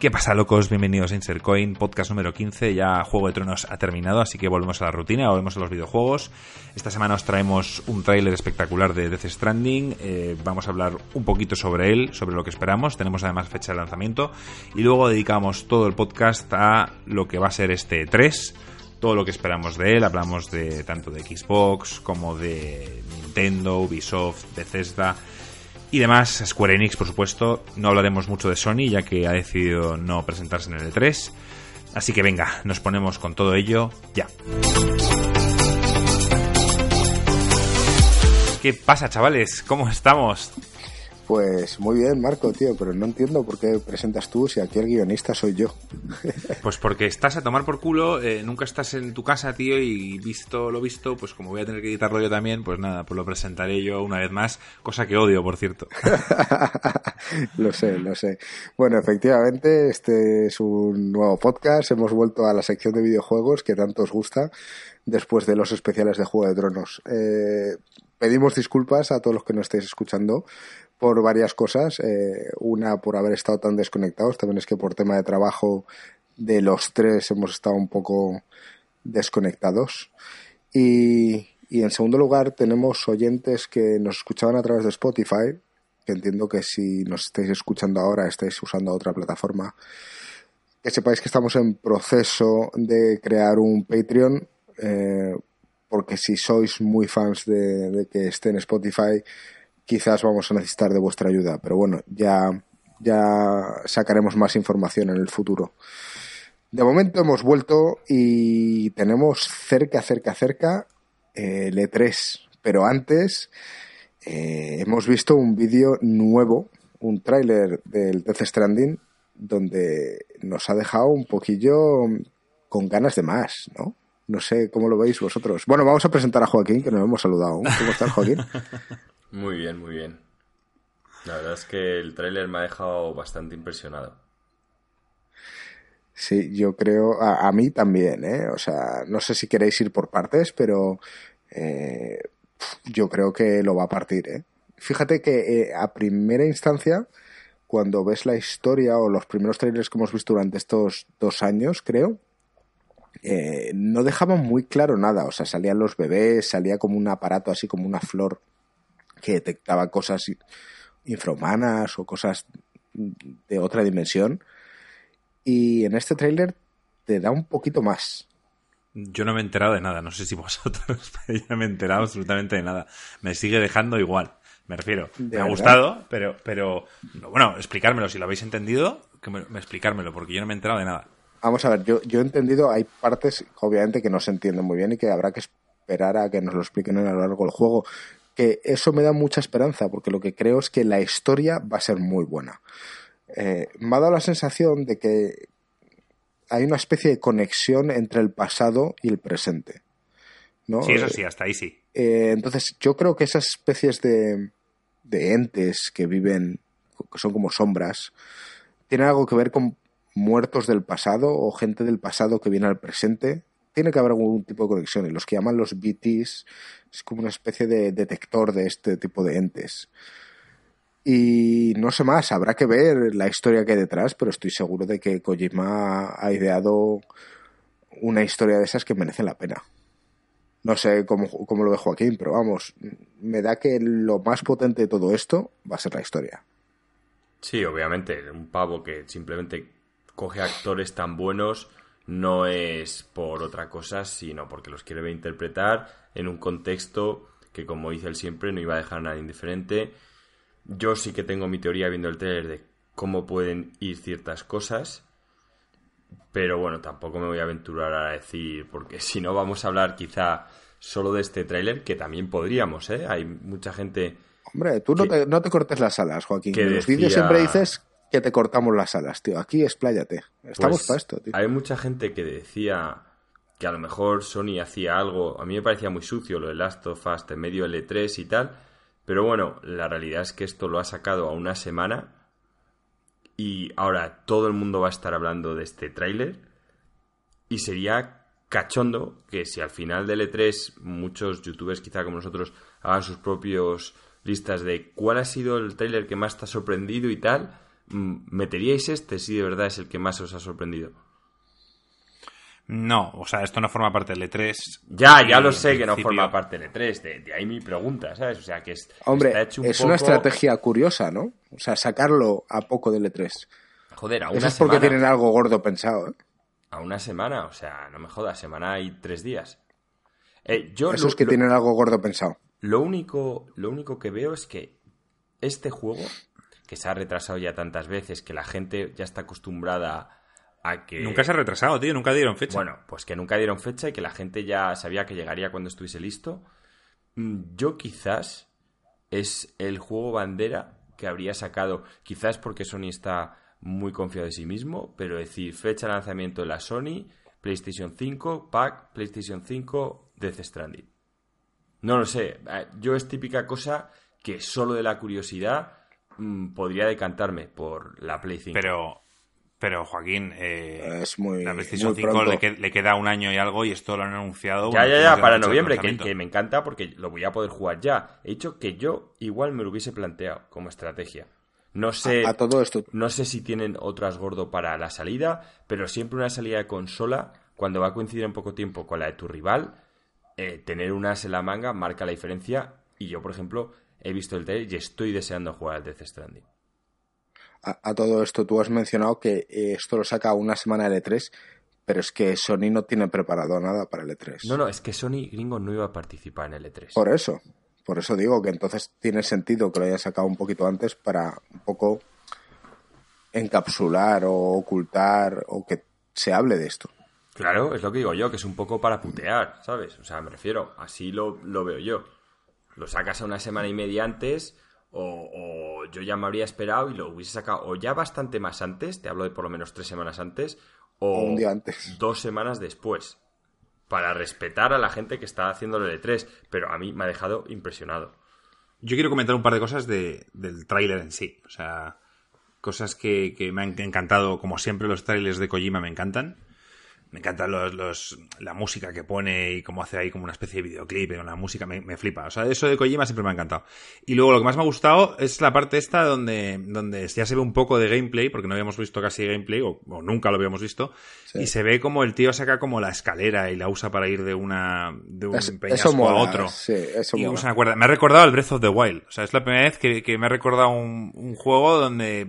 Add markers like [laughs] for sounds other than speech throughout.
¿Qué pasa, locos? Bienvenidos a Insercoin, podcast número 15. Ya Juego de Tronos ha terminado, así que volvemos a la rutina, volvemos a los videojuegos. Esta semana os traemos un tráiler espectacular de Death Stranding. Eh, vamos a hablar un poquito sobre él, sobre lo que esperamos. Tenemos además fecha de lanzamiento. Y luego dedicamos todo el podcast a lo que va a ser este 3 todo lo que esperamos de él. Hablamos de tanto de Xbox como de Nintendo, Ubisoft, Bethesda y demás. Square Enix, por supuesto. No hablaremos mucho de Sony, ya que ha decidido no presentarse en el E3. Así que venga, nos ponemos con todo ello ya. ¿Qué pasa, chavales? ¿Cómo estamos? Pues muy bien, Marco, tío, pero no entiendo por qué presentas tú si aquí el guionista soy yo. [laughs] Pues porque estás a tomar por culo, eh, nunca estás en tu casa, tío, y visto lo visto, pues como voy a tener que editarlo yo también, pues nada, pues lo presentaré yo una vez más, cosa que odio, por cierto. [laughs] lo sé, lo sé. Bueno, efectivamente, este es un nuevo podcast, hemos vuelto a la sección de videojuegos que tanto os gusta después de los especiales de Juego de Tronos. Eh, pedimos disculpas a todos los que nos estáis escuchando por varias cosas. Eh, una, por haber estado tan desconectados. También es que por tema de trabajo de los tres hemos estado un poco desconectados. Y, y en segundo lugar, tenemos oyentes que nos escuchaban a través de Spotify, que entiendo que si nos estáis escuchando ahora estáis usando otra plataforma. Que sepáis que estamos en proceso de crear un Patreon, eh, porque si sois muy fans de, de que esté en Spotify, quizás vamos a necesitar de vuestra ayuda, pero bueno, ya, ya sacaremos más información en el futuro. De momento hemos vuelto y tenemos cerca, cerca, cerca el E3, pero antes eh, hemos visto un vídeo nuevo, un tráiler del Death Stranding, donde nos ha dejado un poquillo con ganas de más, ¿no? No sé cómo lo veis vosotros. Bueno, vamos a presentar a Joaquín, que nos hemos saludado. ¿Cómo estás, Joaquín? [laughs] Muy bien, muy bien. La verdad es que el tráiler me ha dejado bastante impresionado. Sí, yo creo, a, mí también, ¿eh? O sea, no sé si queréis ir por partes, pero eh, yo creo que lo va a partir, ¿eh? Fíjate que eh, a primera instancia, cuando ves la historia o los primeros trailers que hemos visto durante estos dos años, creo, eh, no dejaban muy claro nada. O sea, salían los bebés, salía como un aparato así como una flor que detectaba cosas infrahumanas o cosas de otra dimensión. Y en este tráiler te da un poquito más. Yo no me he enterado de nada, no sé si [laughs] vosotros, ya me he enterado absolutamente de nada. Me sigue dejando igual, me refiero. Me ha gustado, pero, pero bueno, explicármelo, si lo habéis entendido, que me, explicármelo, porque yo no me he enterado de nada. Vamos a ver, yo, yo he entendido, hay partes obviamente que no se entienden muy bien y que habrá que esperar a que nos lo expliquen a lo largo del juego que eso me da mucha esperanza, porque lo que creo es que la historia va a ser muy buena. Eh, me ha dado la sensación de que hay una especie de conexión entre el pasado y el presente. ¿no? Sí, eso sí, hasta ahí sí. Eh, entonces, yo creo que esas especies de, de entes que viven, que son como sombras, tienen algo que ver con muertos del pasado o gente del pasado que viene al presente tiene que haber algún tipo de conexión. Y los que llaman los BTs es como una especie de detector de este tipo de entes. Y no sé más, habrá que ver la historia que hay detrás, pero estoy seguro de que Kojima ha ideado una historia de esas que merece la pena. No sé cómo, cómo lo ve Joaquín, pero vamos, me da que lo más potente de todo esto va a ser la historia. Sí, obviamente, un pavo que simplemente coge actores tan buenos no es por otra cosa, sino porque los quiere interpretar en un contexto que, como dice él siempre, no iba a dejar a nadie indiferente. Yo sí que tengo mi teoría viendo el trailer de cómo pueden ir ciertas cosas, pero bueno, tampoco me voy a aventurar a decir, porque [laughs] si no vamos a hablar quizá solo de este tráiler, que también podríamos, ¿eh? Hay mucha gente... Hombre, tú no, te, no te cortes las alas, Joaquín. en los vídeos siempre dices que te cortamos las alas, tío. Aquí expláyate. Estamos pues, para esto, tío. Hay mucha gente que decía que a lo mejor Sony hacía algo. A mí me parecía muy sucio lo de Last of Us en medio L3 y tal. Pero bueno, la realidad es que esto lo ha sacado a una semana. Y ahora todo el mundo va a estar hablando de este tráiler. Y sería cachondo que si al final del E3 muchos youtubers quizá como nosotros hagan sus propios listas de cuál ha sido el tráiler que más te ha sorprendido y tal ¿meteríais este si de verdad es el que más os ha sorprendido? No, o sea, esto no forma parte del E3. Ya, ya lo sé que no forma parte del E3, de, ahí mi pregunta, ¿sabes? O sea, que es, Hombre, es una estrategia curiosa, ¿no? O sea, sacarlo a poco del E3. Joder, a una Eso es porque tienen algo gordo pensado, ¿eh? A una semana, o sea, no me jodas, semana y tres días. Eh, yo Eso es que tienen algo gordo pensado. Lo único, lo único que veo es que este juego, que se ha retrasado ya tantas veces, que la gente ya está acostumbrada a que... Nunca se ha retrasado, tío, nunca dieron fecha. Bueno, pues que nunca dieron fecha y que la gente ya sabía que llegaría cuando estuviese listo. Mm, yo quizás es el juego bandera que habría sacado, quizás porque Sony está muy confiado de sí mismo, pero decir fecha de lanzamiento de la Sony, PlayStation 5, pack, PlayStation 5, Death Stranding. No lo sé, eh, yo es típica cosa que solo de la curiosidad podría decantarme por la Play 5. Pero, pero Joaquín, eh, es muy, la PlayStation 5 le, queda un año y algo y esto lo han anunciado. Ya, ya, ya, para noviembre, que, que, me encanta porque lo voy a poder jugar ya. He dicho que yo igual me lo hubiese planteado como estrategia. No sé, a, todo esto. no sé si tienen otras gordo para la salida, pero siempre una salida de consola, cuando va a coincidir en poco tiempo con la de tu rival, eh, tener unas en la manga marca la diferencia. Y yo, por ejemplo, he visto el trailer y estoy deseando jugar al Death Stranding. A, todo esto, tú has mencionado que eh, esto lo saca una semana de E3, pero es que Sony no tiene preparado nada para el E3. No, no, es que Sony gringo no iba a participar en el E3. Por eso, por eso digo que entonces tiene sentido que lo haya sacado un poquito antes para un poco encapsular o ocultar o que se hable de esto. Claro, es lo que digo yo, que es un poco para putear, ¿sabes? O sea, me refiero, así lo, lo veo yo. Lo sacas a una semana y media antes, o, yo ya me habría esperado y lo hubiese sacado o ya bastante más antes, te hablo de por lo menos tres semanas antes, o, un día antes. dos semanas después, para respetar a la gente que está haciendo el E3, pero a mí me ha dejado impresionado. Yo quiero comentar un par de cosas del tráiler en sí, o sea, cosas que, que me han encantado, como siempre los trailers de Kojima me encantan me encanta los, la música que pone y cómo hace ahí como una especie de videoclip, una música me, me, flipa. O sea, eso de Kojima siempre me ha encantado. Y luego lo que más me ha gustado es la parte esta donde, donde ya se ve un poco de gameplay, porque no habíamos visto casi gameplay, o, nunca lo habíamos visto, y se ve como el tío saca como la escalera y la usa para ir de una de un peñasco a otro. Sí, eso y usa cuerda. Me ha recordado el Breath of the Wild. O sea, es la primera vez que, que me ha recordado un, un juego donde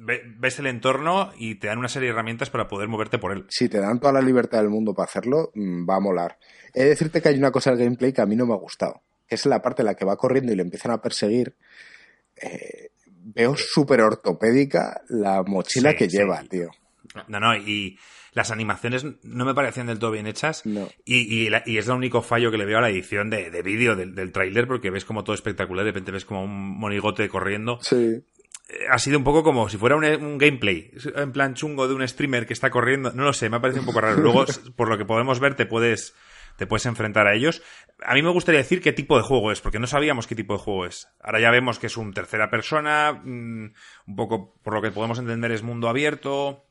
ves el entorno y te dan una serie de herramientas para poder moverte por él. Si te dan toda la libertad del mundo para hacerlo, mm, va a molar. He de decirte que hay una cosa del gameplay que a mí no me ha gustado, que es la parte en la que va corriendo y le empiezan a perseguir. Eh, veo súper ortopédica la mochila que lleva, tío. No, no, y las animaciones no me parecían del todo bien hechas. No. Y, y, es el único fallo que le veo a la edición de, de vídeo del, del tráiler, porque ves como todo espectacular, de repente ves como un monigote corriendo. Sí. Eh, ha sido un poco como si fuera un, gameplay, en plan chungo de un streamer que está corriendo. No lo sé, me ha parecido un poco raro. Luego, por lo que podemos ver, te puedes, te puedes enfrentar a ellos. A mí me gustaría decir qué tipo de juego es, porque no sabíamos qué tipo de juego es. Ahora ya vemos que es un tercera persona, mm, un poco, por lo que podemos entender, es mundo abierto,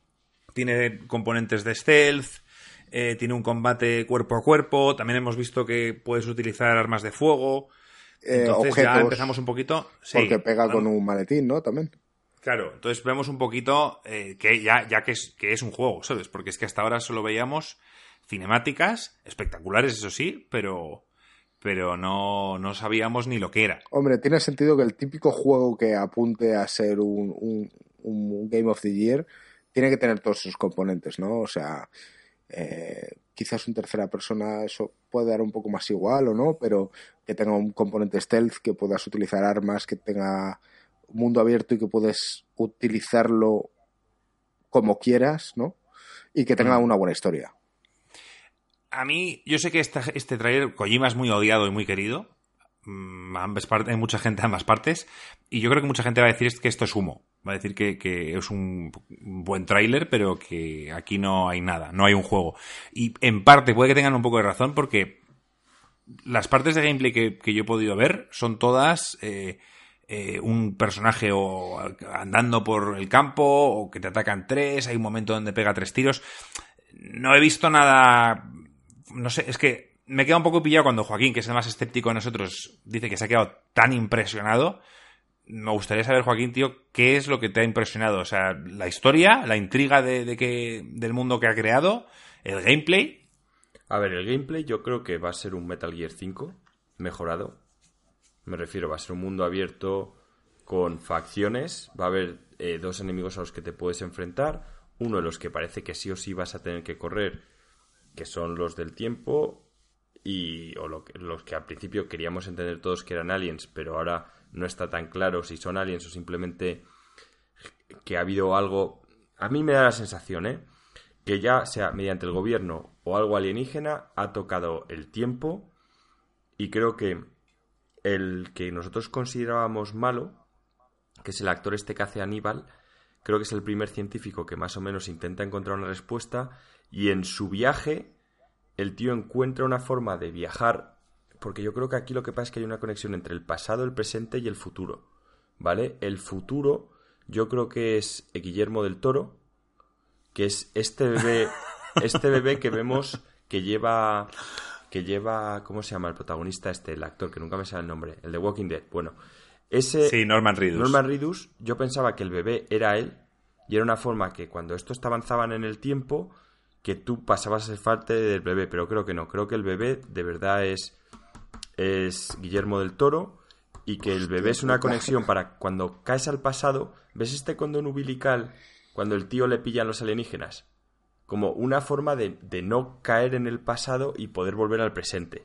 tiene componentes de stealth. Eh, tiene un combate cuerpo a cuerpo. También hemos visto que puedes utilizar armas de fuego. Eh, entonces ya empezamos un poquito. porque pega con un maletín, ¿no? También. Claro, entonces vemos un poquito eh, que ya, ya que, es, que es un juego, ¿sabes? Porque es que hasta ahora solo veíamos cinemáticas, espectaculares, eso sí, pero, pero no, no sabíamos ni lo que era. Hombre, tiene sentido que el típico juego que apunte a ser un, un, un Game of the Year tiene que tener todos sus componentes, ¿no? O sea, eh, quizás en tercera persona eso puede dar un poco más igual o no, pero que tenga un componente stealth, que puedas utilizar armas, que tenga un mundo abierto y que puedes utilizarlo como quieras, ¿no? Y que tenga mm. una buena historia. A mí, yo sé que este, este trailer, Kojima es muy odiado y muy querido. Mm, ambas partes, hay mucha gente de ambas partes. Y yo creo que mucha gente va a decir que esto es humo. Va a decir que, es un buen tráiler, pero que aquí no hay nada, no hay un juego. Y en parte puede que tengan un poco de razón porque las partes de gameplay que, yo he podido ver son todas eh, eh, un personaje o andando por el campo o que te atacan tres, hay un momento donde pega tres tiros. No he visto nada, no sé, es que me queda un poco pillado cuando Joaquín, que es el más escéptico de nosotros, dice que se ha quedado tan impresionado me gustaría saber, Joaquín, tío, qué es lo que te ha impresionado. O sea, la historia, la intriga de, que, del mundo que ha creado, el gameplay. A ver, el gameplay yo creo que va a ser un Metal Gear 5 mejorado. Me refiero, va a ser un mundo abierto con facciones. Va a haber eh, dos enemigos a los que te puedes enfrentar. Uno de los que parece que sí o sí vas a tener que correr, que son los del tiempo. Y, o los que al principio queríamos entender todos que eran aliens, pero ahora no está tan claro si son aliens o simplemente que ha habido algo. A mí me da la sensación, ¿eh? Que ya sea mediante el gobierno o algo alienígena ha tocado el tiempo y creo que el que nosotros considerábamos malo, que es el actor este que hace Aníbal, creo que es el primer científico que más o menos intenta encontrar una respuesta y en su viaje el tío encuentra una forma de viajar porque yo creo que aquí lo que pasa es que hay una conexión entre el pasado, el presente y el futuro, ¿vale? El futuro yo creo que es Guillermo del Toro, que es este bebé, [laughs] este bebé que vemos que lleva, que lleva, ¿cómo se llama el protagonista este, el actor, que nunca me sale el nombre, el de Walking Dead, bueno, ese... Sí, Norman Reedus. Norman Reedus, yo pensaba que el bebé era él, y era una forma que cuando estos avanzaban en el tiempo, que tú pasabas a ser parte del bebé, pero creo que no, creo que el bebé de verdad es es Guillermo del Toro y que el bebé es una conexión para cuando caes al pasado, ¿ves este condón umbilical cuando el tío le pillan los alienígenas? Como una forma de, no caer en el pasado y poder volver al presente.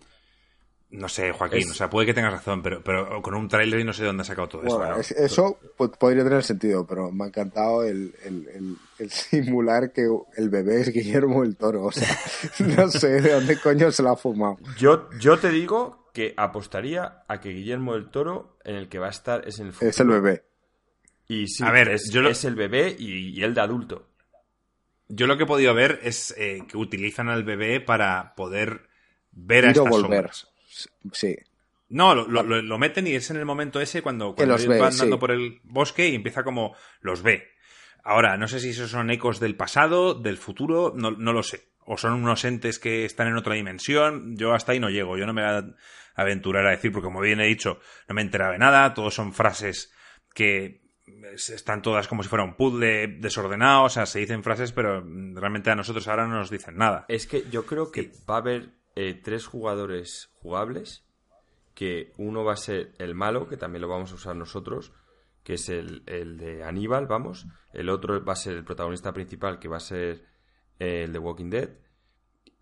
No sé, Joaquín, o sea, puede que tengas razón, pero, pero con un tráiler y no sé de dónde ha sacado todo eso. eso podría tener sentido, pero me ha encantado el, [laughs] simular que el bebé es Guillermo el Toro. O sea, [laughs] no sé de dónde coño se lo ha fumado. Yo, yo te digo que apostaría a que Guillermo del Toro, en el que va a estar, es en el Es el bebé. Y sí, a ver, es, es el bebé y, el de adulto. Yo lo que he podido ver es eh, que utilizan al bebé para poder ver a estas volver. Sí. No, lo, meten y es en el momento ese cuando, cuando los van andando por el bosque y empieza como los ve. Ahora, no sé si esos son ecos del pasado, del futuro, no, no lo sé. O son unos entes que están en otra dimensión. Yo hasta ahí no llego. Yo no me voy a aventurar a decir, porque como bien he dicho, no me he enterado de nada. Todos son frases que están todas como si fuera un puzzle desordenado. O sea, se dicen frases, pero realmente a nosotros ahora no nos dicen nada. Es que yo creo que va a haber eh, tres jugadores jugables. Que uno va a ser el malo, que también lo vamos a usar nosotros que es el, el, de Aníbal, vamos. El otro va a ser el protagonista principal, que va a ser eh, el de Walking Dead.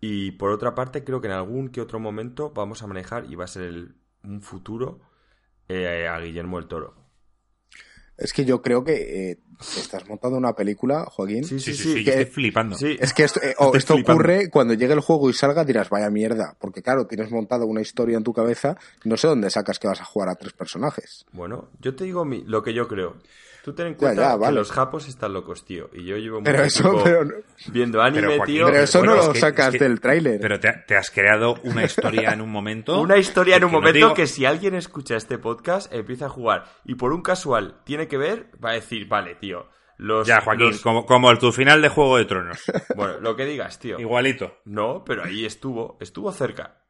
Y por otra parte, creo que en algún que otro momento vamos a manejar, y va a ser un futuro, eh, a Guillermo el Toro. Es que yo creo que eh, estás montando una película, Joaquín. Sí, sí, sí, estoy flipando. Es que esto, [laughs] esto ocurre cuando llegue el juego y salga, dirás, vaya mierda. Porque claro, tienes montado una historia en tu cabeza, no sé dónde sacas que vas a jugar a tres personajes. Bueno, yo te digo lo que yo creo. Tú ten en cuenta que los japos están locos, tío. Y yo llevo mucho tiempo viendo anime, tío. Pero eso no lo sacas del tráiler. Pero te, has creado una historia en un momento. una historia en un momento que si alguien escucha este podcast, empieza a jugar y por un casual tiene que ver, va a decir, vale, tío. Los, ya, Joaquín, como, como el, tu final de Juego de Tronos. [laughs] Bueno, lo que digas, tío. Igualito. No, pero ahí estuvo, estuvo cerca.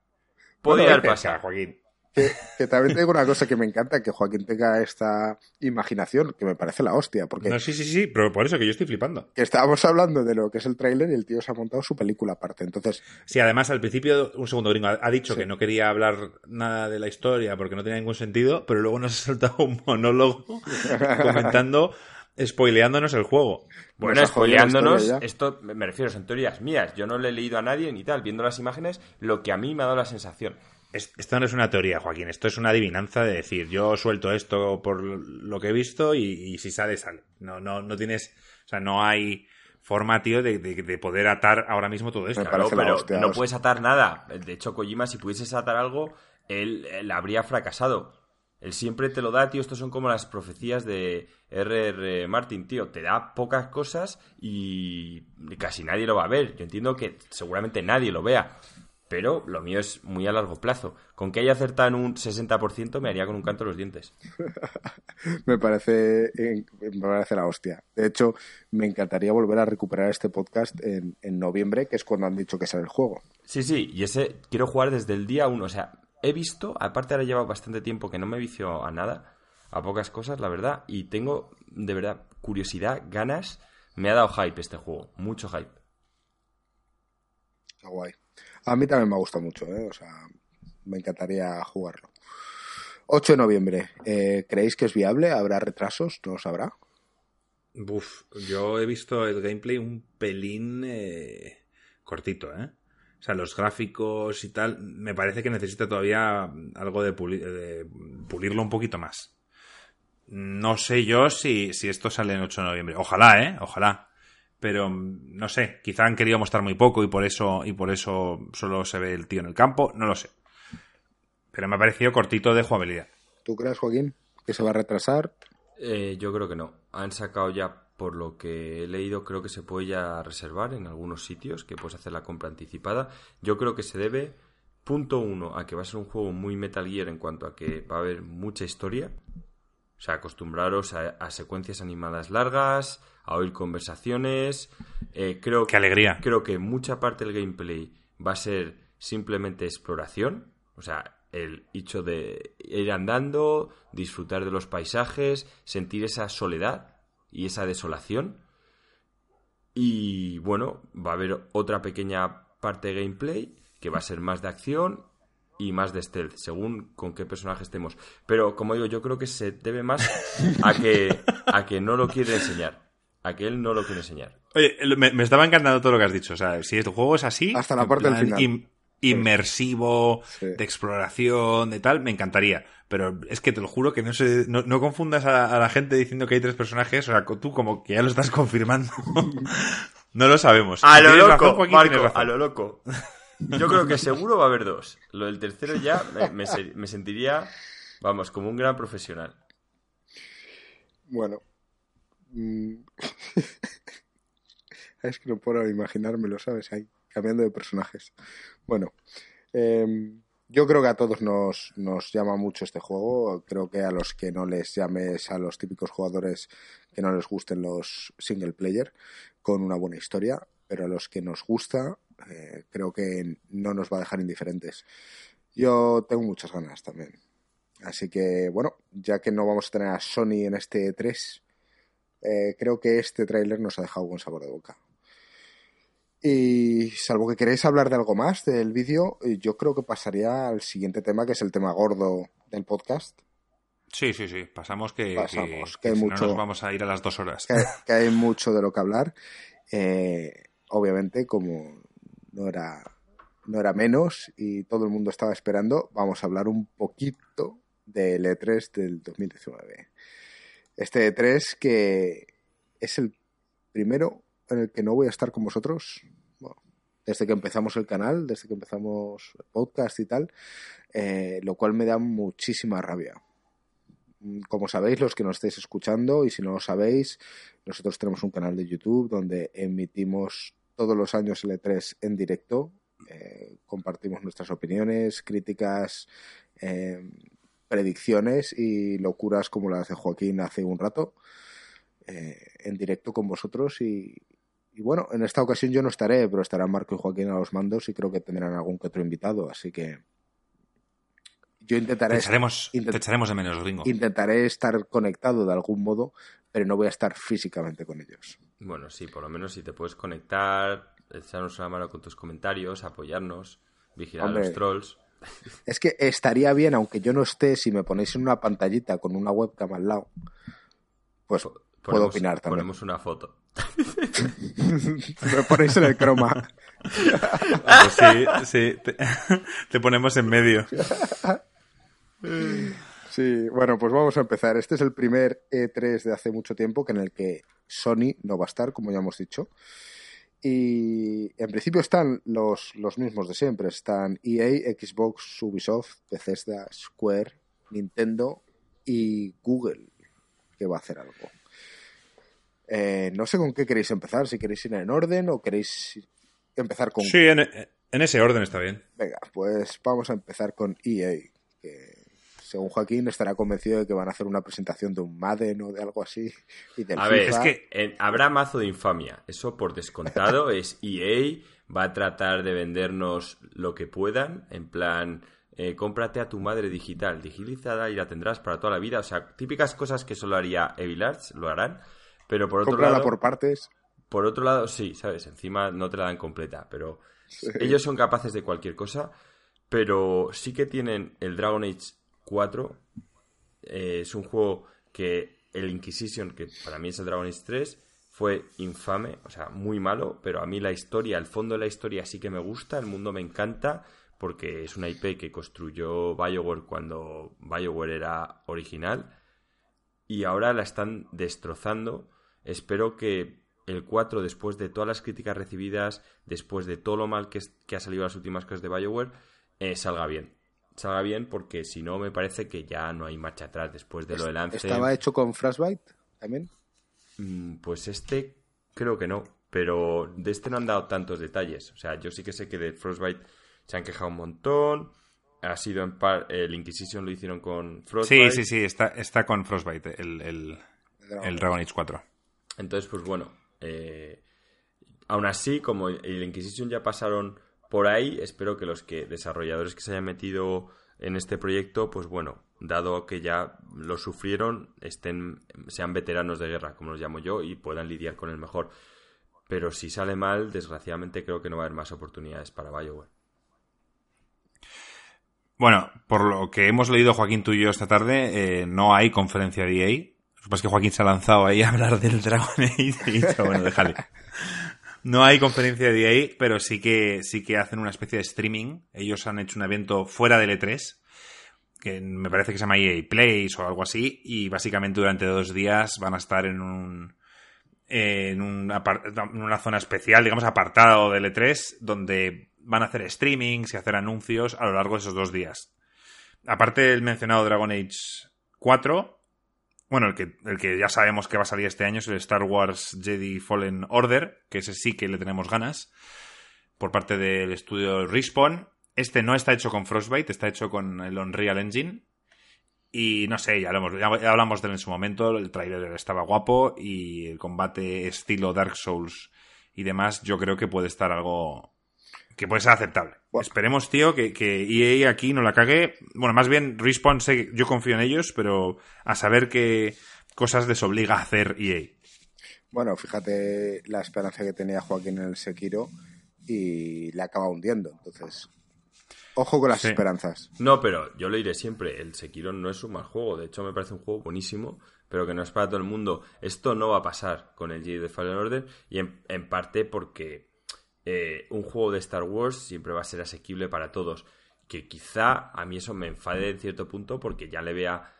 Podría haber pasado. Joaquín. Que, también te digo una cosa que me encanta, que Joaquín tenga esta imaginación, que me parece la hostia. Porque no, sí, sí, sí, pero por eso que yo estoy flipando. Que estábamos hablando de lo que es el tráiler y el tío se ha montado su película aparte. Entonces. Sí, además al principio, un segundo gringo, ha dicho que no quería hablar nada de la historia porque no tenía ningún sentido, pero luego nos ha soltado un monólogo [laughs] comentando spoileándonos el juego. Bueno, spoileándonos, esto me refiero, son teorías mías. Yo no le he leído a nadie ni tal. Viendo las imágenes, lo que a mí me ha dado la sensación esto no es una teoría, Joaquín. Esto es una adivinanza de decir, yo suelto esto por lo que he visto y, si sale, sale. No, no, no tienes, o sea, no hay forma, tío, de, poder atar ahora mismo todo esto. Claro, pero no puedes atar nada. De hecho, Kojima, si pudieses atar algo, él, habría fracasado. Él siempre te lo da, tío. Estos son como las profecías de R.R. Martin, tío. Te da pocas cosas y casi nadie lo va a ver. Yo entiendo que seguramente nadie lo vea pero lo mío es muy a largo plazo. Con que haya acertado en un 60% me haría con un canto los dientes. [laughs] me, parece, me parece la hostia. De hecho, me encantaría volver a recuperar este podcast en, noviembre, que es cuando han dicho que sale el juego. Sí, sí, y ese quiero jugar desde el día 1. O sea, he visto, aparte ahora lleva bastante tiempo que no me vicio a nada, a pocas cosas, la verdad, y tengo de verdad curiosidad, ganas. Me ha dado hype este juego, mucho hype. Está guay. A mí también me gusta mucho, ¿eh? O sea, me encantaría jugarlo. 8 de noviembre. Eh, ¿Creéis que es viable? ¿Habrá retrasos? ¿No lo sabrá? Buf, yo he visto el gameplay un pelín eh, cortito, ¿eh? O sea, los gráficos y tal, me parece que necesita todavía algo de, de pulirlo un poquito más. No sé yo si, si esto sale en 8 de noviembre. Ojalá, ¿eh? Ojalá. Pero no sé, quizá han querido mostrar muy poco y por eso, y por eso solo se ve el tío en el campo, no lo sé. Pero me ha parecido cortito de jugabilidad. ¿Tú crees, Joaquín, que se va a retrasar? Eh, yo creo que no. Han sacado ya, por lo que he leído, creo que se puede ya reservar en algunos sitios, que puedes hacer la compra anticipada. Yo creo que se debe, punto uno, a que va a ser un juego muy Metal Gear en cuanto a que va a haber mucha historia. O sea, acostumbraros a, secuencias animadas largas, a oír conversaciones. Eh, creo, ¡Qué alegría! Creo que mucha parte del gameplay va a ser simplemente exploración. O sea, el hecho de ir andando, disfrutar de los paisajes, sentir esa soledad y esa desolación. Y bueno, va a haber otra pequeña parte de gameplay que va a ser más de acción y más de stealth, según con qué personaje estemos. Pero como digo, yo creo que se debe más [laughs] a que, a que no lo quiere enseñar. A que él no lo quiere enseñar. Oye, me, estaba encantando todo lo que has dicho. O sea, si este juego es así. Hasta la parte del final inmersivo, de exploración, de tal, me encantaría. Pero es que te lo juro que no, se, no, confundas a, la gente diciendo que hay tres personajes, o sea, tú como que ya lo estás [laughs] confirmando. [laughs] no lo sabemos. A lo loco, a lo loco. Yo creo que seguro va a haber dos. Lo del tercero ya me, me sentiría, vamos, como un gran profesional. Bueno. Mm. [laughs] es que no puedo imaginármelo, ¿sabes? Ahí cambiando de personajes. Bueno, em, yo creo que a todos nos, nos llama mucho este juego. Creo que a los que no les llames a los típicos jugadores que no les gusten los single player con una buena historia, pero a los que nos gusta, eh, creo que no nos va a dejar indiferentes. Yo tengo muchas ganas también. Así que, bueno, ya que no vamos a tener a Sony en este 3, eh, creo que este tráiler nos ha dejado buen sabor de boca. Y salvo que queréis hablar de algo más del vídeo, yo creo que pasaría al siguiente tema, que es el tema gordo del podcast. Sí, sí, sí. Pasamos que, que, mucho, nos vamos a ir a las dos horas. Que, hay mucho de lo que hablar. Eh, obviamente, como no era, no era menos y todo el mundo estaba esperando, vamos a hablar un poquito del E3 del 2019. Este E3 que es el primero en el que no voy a estar con vosotros, desde que empezamos el canal, desde que empezamos el podcast y tal, eh, lo cual me da muchísima rabia. Como sabéis, los que nos estáis escuchando, y si no lo sabéis, nosotros tenemos un canal de YouTube donde emitimos todos los años el E3 en directo. Eh, compartimos nuestras opiniones, críticas, eh, predicciones y locuras como las de Joaquín hace un rato en directo con vosotros y, y bueno, en esta ocasión yo no estaré, pero estarán Marco y Joaquín a los mandos y creo que tendrán algún que otro invitado, así que yo intentaré... Te echaremos, de menos, Ringo. Intentaré estar conectado de algún modo, pero no voy a estar físicamente con ellos. Bueno, sí, por lo menos si te puedes conectar, echarnos una mano con tus comentarios, apoyarnos, vigilar a los trolls. [laughs] Es que estaría bien, aunque yo no esté, si me ponéis en una pantallita con una webcam al lado, pues puedo opinar también. Ponemos una foto. [laughs] Me ponéis en el croma. [laughs] Pues sí, sí. Te, ponemos en medio. Sí, bueno, pues vamos a empezar. Este es el primer E3 de hace mucho tiempo que en el que Sony no va a estar, como ya hemos dicho. Y en principio están los, los mismos de siempre. Están EA, Xbox, Ubisoft, Bethesda, Square, Nintendo y Google, que va a hacer algo. Eh, no sé con qué queréis empezar, si queréis ir en orden o queréis empezar con... Sí, en, ese orden está bien. Venga, pues vamos a empezar con EA, que según Joaquín estará convencido de que van a hacer una presentación de un Madden o de algo así. a ver, es que habrá mazo de infamia, eso por descontado [laughs] es EA, va a tratar de vendernos lo que puedan, en plan eh, cómprate a tu madre digital, digitalízala y la tendrás para toda la vida. O sea, típicas cosas que solo haría Evil Arts, lo harán. Pero por otro Cómprala lado. por partes. Por otro lado, sí, ¿sabes? Encima no te la dan completa, pero ellos son capaces de cualquier cosa. Pero sí que tienen el Dragon Age 4. eh, es un juego que el Inquisition, que para mí es el Dragon Age 3, fue infame, o sea, muy malo, pero a mí la historia, el fondo de la historia sí que me gusta, el mundo me encanta, porque es una IP que construyó BioWare cuando BioWare era original, y ahora la están destrozando. Espero que el 4, después de todas las críticas recibidas, después de todo lo mal que, es- que ha salido las últimas cosas de BioWare, eh, salga bien. Salga bien porque si no me parece que ya no hay marcha atrás después de lo del Anthem. ¿Estaba hecho con Frostbite también? Mm, Pues este creo que no, pero de este no han dado tantos detalles. O sea, yo sí que sé que de Frostbite se han quejado un montón. Ha sido en par... El Inquisition lo hicieron con Sí, Frostbite. sí, sí, está, está con Frostbite, el, el, el Dragon Age 4. Entonces, pues bueno, eh, aún así, como el Inquisition ya pasaron por ahí, espero que los que desarrolladores que se hayan metido en este proyecto, pues bueno, dado que ya lo sufrieron, estén, sean veteranos de guerra, como los llamo yo, y puedan lidiar con el mejor. Pero si sale mal, desgraciadamente creo que no va a haber más oportunidades para BioWare. Bueno, por lo que hemos leído Joaquín tú y yo esta tarde, eh, no hay conferencia de EA. Lo que pasa es que Joaquín se ha lanzado ahí a hablar del Dragon Age y dicho, bueno, déjale. [laughs] No hay conferencia de EA, pero sí que, sí que hacen una especie de streaming. Ellos han hecho un evento fuera del E3, que me parece que se llama EA Plays o algo así, y básicamente durante dos días van a estar en un en, una zona especial, digamos apartado del E3, donde van a hacer streamings y hacer anuncios a lo largo de esos dos días. Aparte del mencionado Dragon Age 4, bueno, el que, el que ya sabemos que va a salir este año es el Star Wars Jedi Fallen Order, que ese sí que le tenemos ganas, por parte del estudio Respawn. Este no está hecho con Frostbite, está hecho con el Unreal Engine. Y no sé, ya, ya hablamos de él en su momento, el trailer estaba guapo y el combate estilo Dark Souls y demás, yo creo que puede estar algo que puede ser aceptable. Bueno. Esperemos, tío, que, que EA aquí no la cague. Bueno, más bien, Respawn, sé- yo confío en ellos, pero a saber qué cosas les obliga a hacer EA. Bueno, fíjate la esperanza que tenía Joaquín en el Sekiro y le acaba hundiendo. Entonces, ojo con las Sí. esperanzas. No, pero yo lo diré siempre, el Sekiro no es un mal juego, de hecho me parece un juego buenísimo, pero que no es para todo el mundo. Esto no va a pasar con el Jedi de Fallen Order y en, en parte porque eh, un juego de Star Wars siempre va a ser asequible para todos. Que quizá a mí eso me enfade en cierto punto porque ya le vea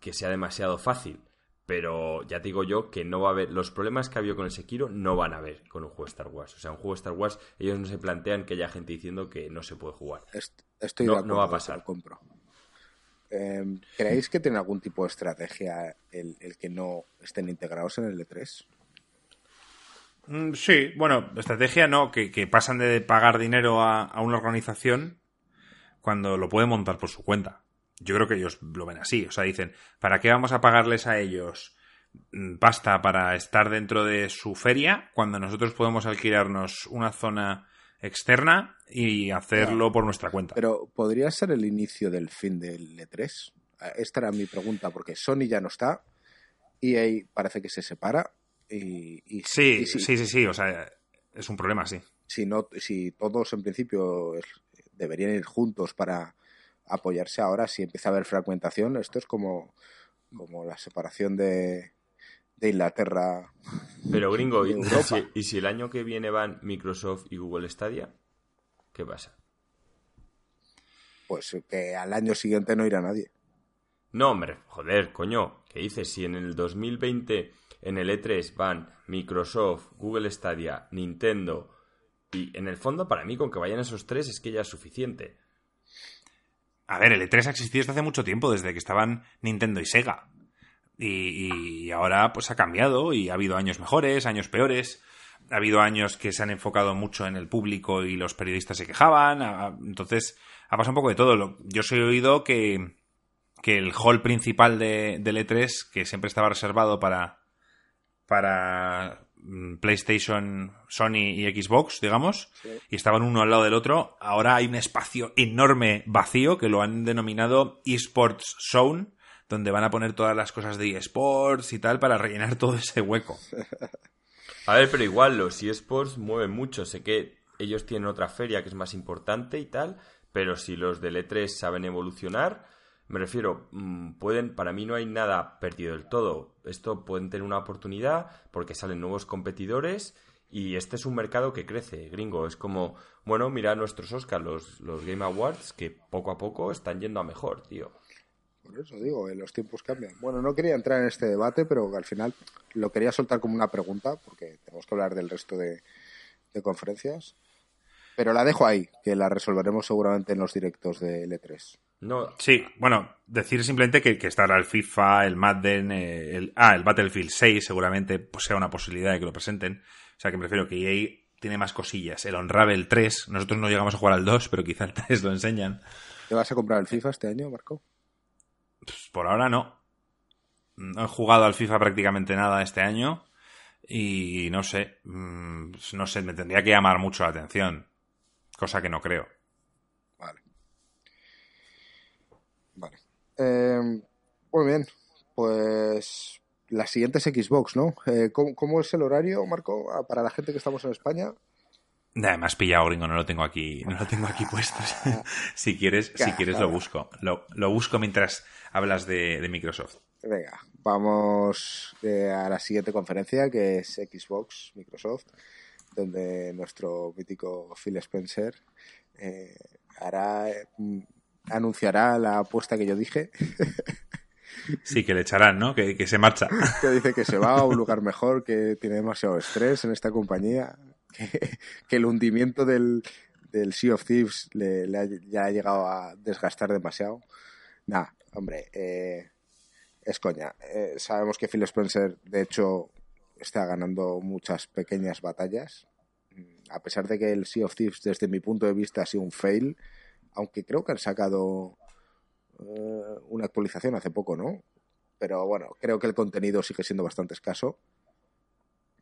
que sea demasiado fácil. Pero ya te digo yo que no va a haber. Los problemas que ha habido con el Sekiro no van a haber con un juego de Star Wars. O sea, un juego de Star Wars, ellos no se plantean que haya gente diciendo que no se puede jugar. Est- Estoy No- de acuerdo, no va a pasar. lo compro. Eh, ¿Creéis que tiene algún tipo de estrategia el, el que no estén integrados en el E E3? Mm, Sí, bueno, estrategia no, que, que pasan de pagar dinero a, a una organización cuando lo pueden montar por su cuenta. Yo creo que ellos lo ven así, o sea, dicen, ¿para qué vamos a pagarles a ellos mm, pasta para estar dentro de su feria cuando nosotros podemos alquilarnos una zona externa y hacerlo por nuestra cuenta? Pero ¿podría ser el inicio del fin del E3? Eh, Esta era mi pregunta, porque Sony ya no está, EA parece que se separa y, y- Sí, y si, sí, sí, sí, o sea, es un problema, sí. si, no, si todos en principio deberían ir juntos para apoyarse ahora, si empieza a haber fragmentación, esto es como, como la separación de, de Inglaterra. Pero gringo, ¿y, de si, y si el año que viene van Microsoft y Google Stadia? ¿Qué pasa? Pues que al año siguiente no irá nadie. No, hombre, joder, coño, ¿qué dices? Si en el 2020 en el E3 van Microsoft, Google Stadia, Nintendo y en el fondo para mí con que vayan esos tres es que ya es suficiente. A ver, el E3 ha existido desde hace mucho tiempo, desde que estaban Nintendo y Sega. Y, ahora pues ha cambiado y ha habido años mejores, años peores. Ha habido años que se han enfocado mucho en el público y los periodistas se quejaban. entonces, ha pasado un poco de todo. Yo he oído que, que el hall principal de, del E3, que siempre estaba reservado para, para mm, PlayStation, Sony y Xbox, digamos, y estaban uno al lado del otro. Ahora hay un espacio enorme vacío que lo han denominado eSports Zone, donde van a poner todas las cosas de eSports y tal para rellenar todo ese hueco. [laughs] A ver, pero igual los eSports mueven mucho. Sé que ellos tienen otra feria que es más importante y tal, pero si los del E3 saben evolucionar, me refiero, mm, pueden, para mí no hay nada perdido del todo. Esto pueden tener una oportunidad porque salen nuevos competidores y este es un mercado que crece, gringo. Es como, bueno, mira nuestros Oscars, los, los Game Awards, que poco a poco están yendo a mejor, tío. Por eso digo, eh, los tiempos cambian. Bueno, no quería entrar en este debate, pero al final lo quería soltar como una pregunta, porque tenemos que hablar del resto de, de conferencias. Pero la dejo ahí, que la resolveremos seguramente en los directos de L3. No, Sí, bueno, decir simplemente que, que estará el FIFA, el Madden, eh, el, ah, el Battlefield 6 seguramente pues sea una posibilidad de que lo presenten. O sea que prefiero que EA tiene más cosillas. El Unravel 3, nosotros no llegamos a jugar al 2, pero quizá el 3 lo enseñan. ¿Te vas a comprar el FIFA este año, Marco? Pues por ahora no. No he jugado al FIFA prácticamente nada este año y no sé, mm, no sé, me tendría que llamar mucho la atención, cosa que no creo. Vale. Vale. Eh, muy bien. Pues la siguiente es Xbox, ¿no? Eh, ¿cómo, cómo es el horario, Marco? Ah, Para la gente que estamos en España. Nada, me has pillado, gringo, no lo tengo aquí, no lo tengo aquí [laughs] puesto. [laughs] si quieres, si quieres lo busco. Lo, lo busco mientras hablas de, de Microsoft. Venga, vamos eh, a la siguiente conferencia que es Xbox, Microsoft, donde nuestro mítico Phil Spencer eh, hará, mm, anunciará la apuesta que yo dije, [laughs] Sí, que le echarán, ¿no? Que, que se marcha. [laughs] que dice que se va a un lugar mejor, que tiene demasiado estrés en esta compañía, [laughs] que, que el hundimiento del, del Sea of Thieves le, le ha, ya ha llegado a desgastar demasiado. Nah, hombre, eh, es coña. Eh, sabemos que Phil Spencer, de hecho, está ganando muchas pequeñas batallas. A pesar de que el Sea of Thieves, desde mi punto de vista, ha sido un fail, aunque creo que han sacado eh, una actualización hace poco, ¿no? Pero bueno, creo que el contenido sigue siendo bastante escaso.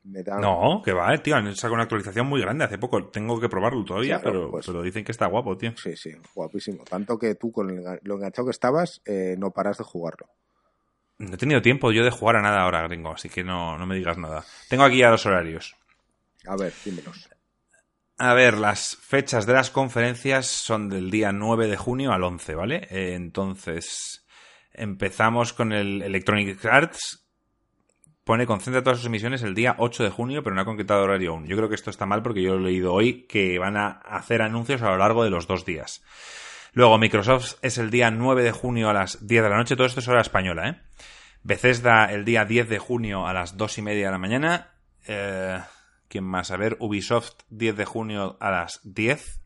Me da... No, que va, eh, tío. Han sacado una actualización muy grande hace poco. Tengo que probarlo todavía, Claro, pero, pues- pero dicen que está guapo, tío. Sí, sí, guapísimo. Tanto que tú, con el lo enganchado que estabas, eh, no paras de jugarlo. No he tenido tiempo yo de jugar a nada ahora, gringo, así que no, no me digas nada. Tengo aquí ya los horarios. A ver, dímelos. A ver, las fechas de las conferencias son del día 9 de junio al 11, ¿vale? Eh, entonces, empezamos con el Electronic Arts. Pone concentra todas sus emisiones el día 8 de junio, pero no ha concretado horario aún. Yo creo que esto está mal porque yo lo he leído hoy que van a hacer anuncios a lo largo de los dos días. Luego, Microsoft es el día 9 de junio a las 10 de la noche. Todo esto es hora española, ¿eh? Bethesda el día 10 de junio a las 2 y media de la mañana. Eh, ¿Quién más? A ver, Ubisoft 10 de junio a las 10.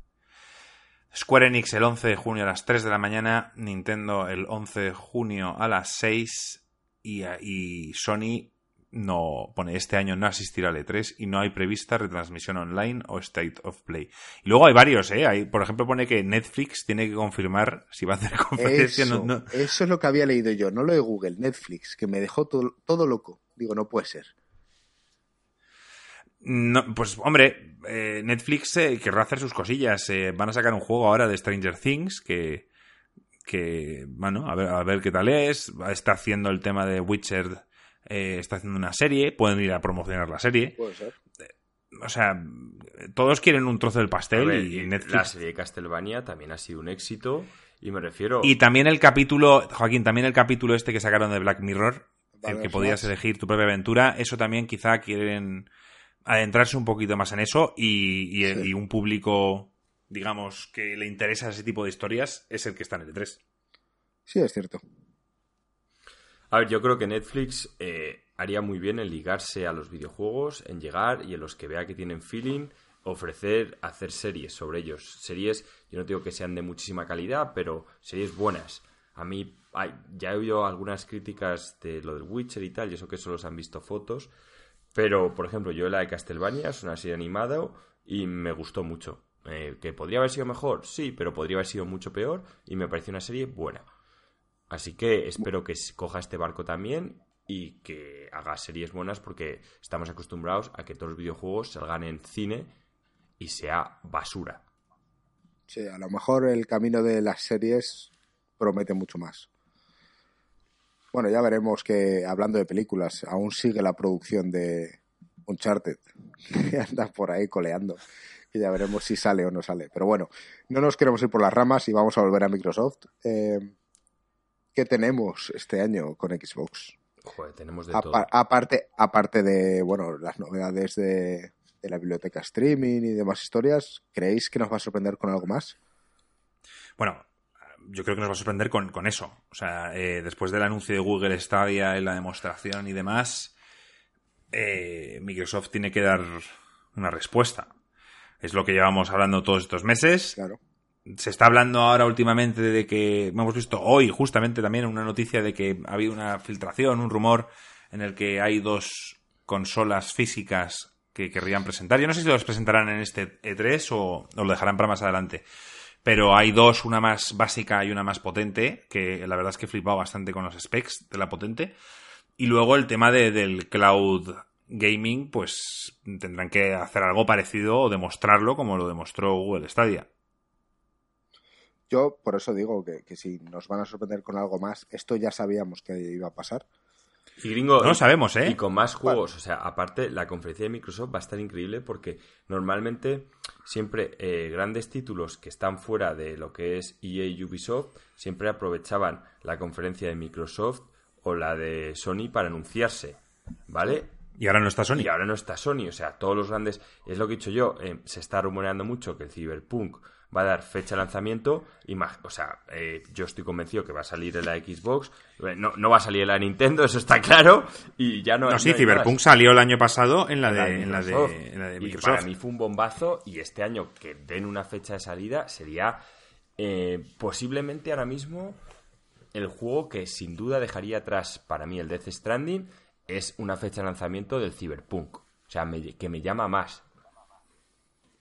Square Enix el 11 de junio a las 3 de la mañana. Nintendo el 11 de junio a las 6. Y, Sony no pone este año no asistirá al E3 y no hay prevista retransmisión online o State of Play. Y luego hay varios, ¿eh? Hay, por ejemplo, pone que Netflix tiene que confirmar si va a hacer [laughs] conferencia. Eso, no- eso es lo que había leído yo, no lo de Google, Netflix, que me dejó todo, todo loco. Digo, no puede ser. No, pues hombre, eh, Netflix eh, querrá hacer sus cosillas. eh, van a sacar un juego ahora de Stranger Things que, que bueno, a ver, a ver qué tal es. Está haciendo el tema de Witcher, eh, está haciendo una serie. Pueden ir a promocionar la serie. Puede ser. O sea, todos quieren un trozo del pastel ver, y Netflix. la serie de Castlevania también ha sido un éxito. Y me refiero. Y también el capítulo, Joaquín, también el capítulo este que sacaron de Black Mirror, el que podías más. elegir tu propia aventura, eso también quizá quieren adentrarse un poquito más en eso y, y- Sí. y un público, digamos, que le interesa ese tipo de historias es el que está en el 3. Sí, es cierto. A ver, yo creo que Netflix eh, haría muy bien en ligarse a los videojuegos, en llegar y en los que vea que tienen feeling, ofrecer, hacer series sobre ellos. Series, yo no digo que sean de muchísima calidad, pero series buenas. A mí, ay, ya he oído algunas críticas de lo del Witcher y tal, y eso que solo se han visto fotos. Pero, por ejemplo, yo la de Castlevania es una serie animada y me gustó mucho. Eh, ¿Que podría haber sido mejor? Sí, pero podría haber sido mucho peor y me pareció una serie buena. Así que espero que coja este barco también y que haga series buenas porque estamos acostumbrados a que todos los videojuegos salgan en cine y sea basura. Sí, a lo mejor el camino de las series promete mucho más. Bueno, ya veremos que, hablando de películas, aún sigue la producción de Uncharted, [laughs] que anda por ahí coleando. Y ya veremos si sale o no sale. Pero bueno, no nos queremos ir por las ramas y vamos a volver a Microsoft. Eh, ¿Qué tenemos este año con Xbox? Joder, tenemos de todo. Aparte, aparte de, bueno, las novedades de, de la biblioteca streaming y demás historias, ¿creéis que nos va a sorprender con algo más? Bueno, yo creo que nos va a sorprender con, con eso. O sea, eh, después del anuncio de Google Stadia en la demostración y demás, eh, Microsoft tiene que dar una respuesta. Es lo que llevamos hablando todos estos meses. Claro. Se está hablando ahora últimamente de que hemos visto hoy justamente también una noticia de que ha habido una filtración, un rumor en el que hay dos consolas físicas que querrían presentar. Yo no sé si los presentarán en este E3 o, o lo dejarán para más adelante. Pero hay dos, una más básica y una más potente, que la verdad es que he flipado bastante con los specs de la potente. Y luego el tema de- del cloud gaming, pues tendrán que hacer algo parecido o demostrarlo como lo demostró Google Stadia. Yo por eso digo que, que si nos van a sorprender con algo más, esto ya sabíamos que iba a pasar. Y gringo, No lo sabemos, ¿eh? Y con más juegos, o sea, aparte, la conferencia de Microsoft va a estar increíble porque normalmente siempre eh, grandes títulos que están fuera de lo que es EA y Ubisoft siempre aprovechaban la conferencia de Microsoft o la de Sony para anunciarse, ¿vale? Y ahora no está Sony. Y ahora no está Sony, o sea, todos los grandes. Es lo que he dicho yo, eh, se está rumoreando mucho que el Cyberpunk va a dar fecha de lanzamiento. O sea, eh, yo estoy convencido que va a salir en la Xbox. Eh, No, no va a salir en la Nintendo, [laughs] eso está claro. Y ya no No, sí, no Cyberpunk salió el año pasado en la La de, en la de, Microsoft. en la de Y para mí fue un bombazo. Y este año que den una fecha de salida sería eh, posiblemente ahora mismo el juego que sin duda dejaría atrás para mí el Death Stranding es una fecha de lanzamiento del Cyberpunk. O sea, me- que me llama más.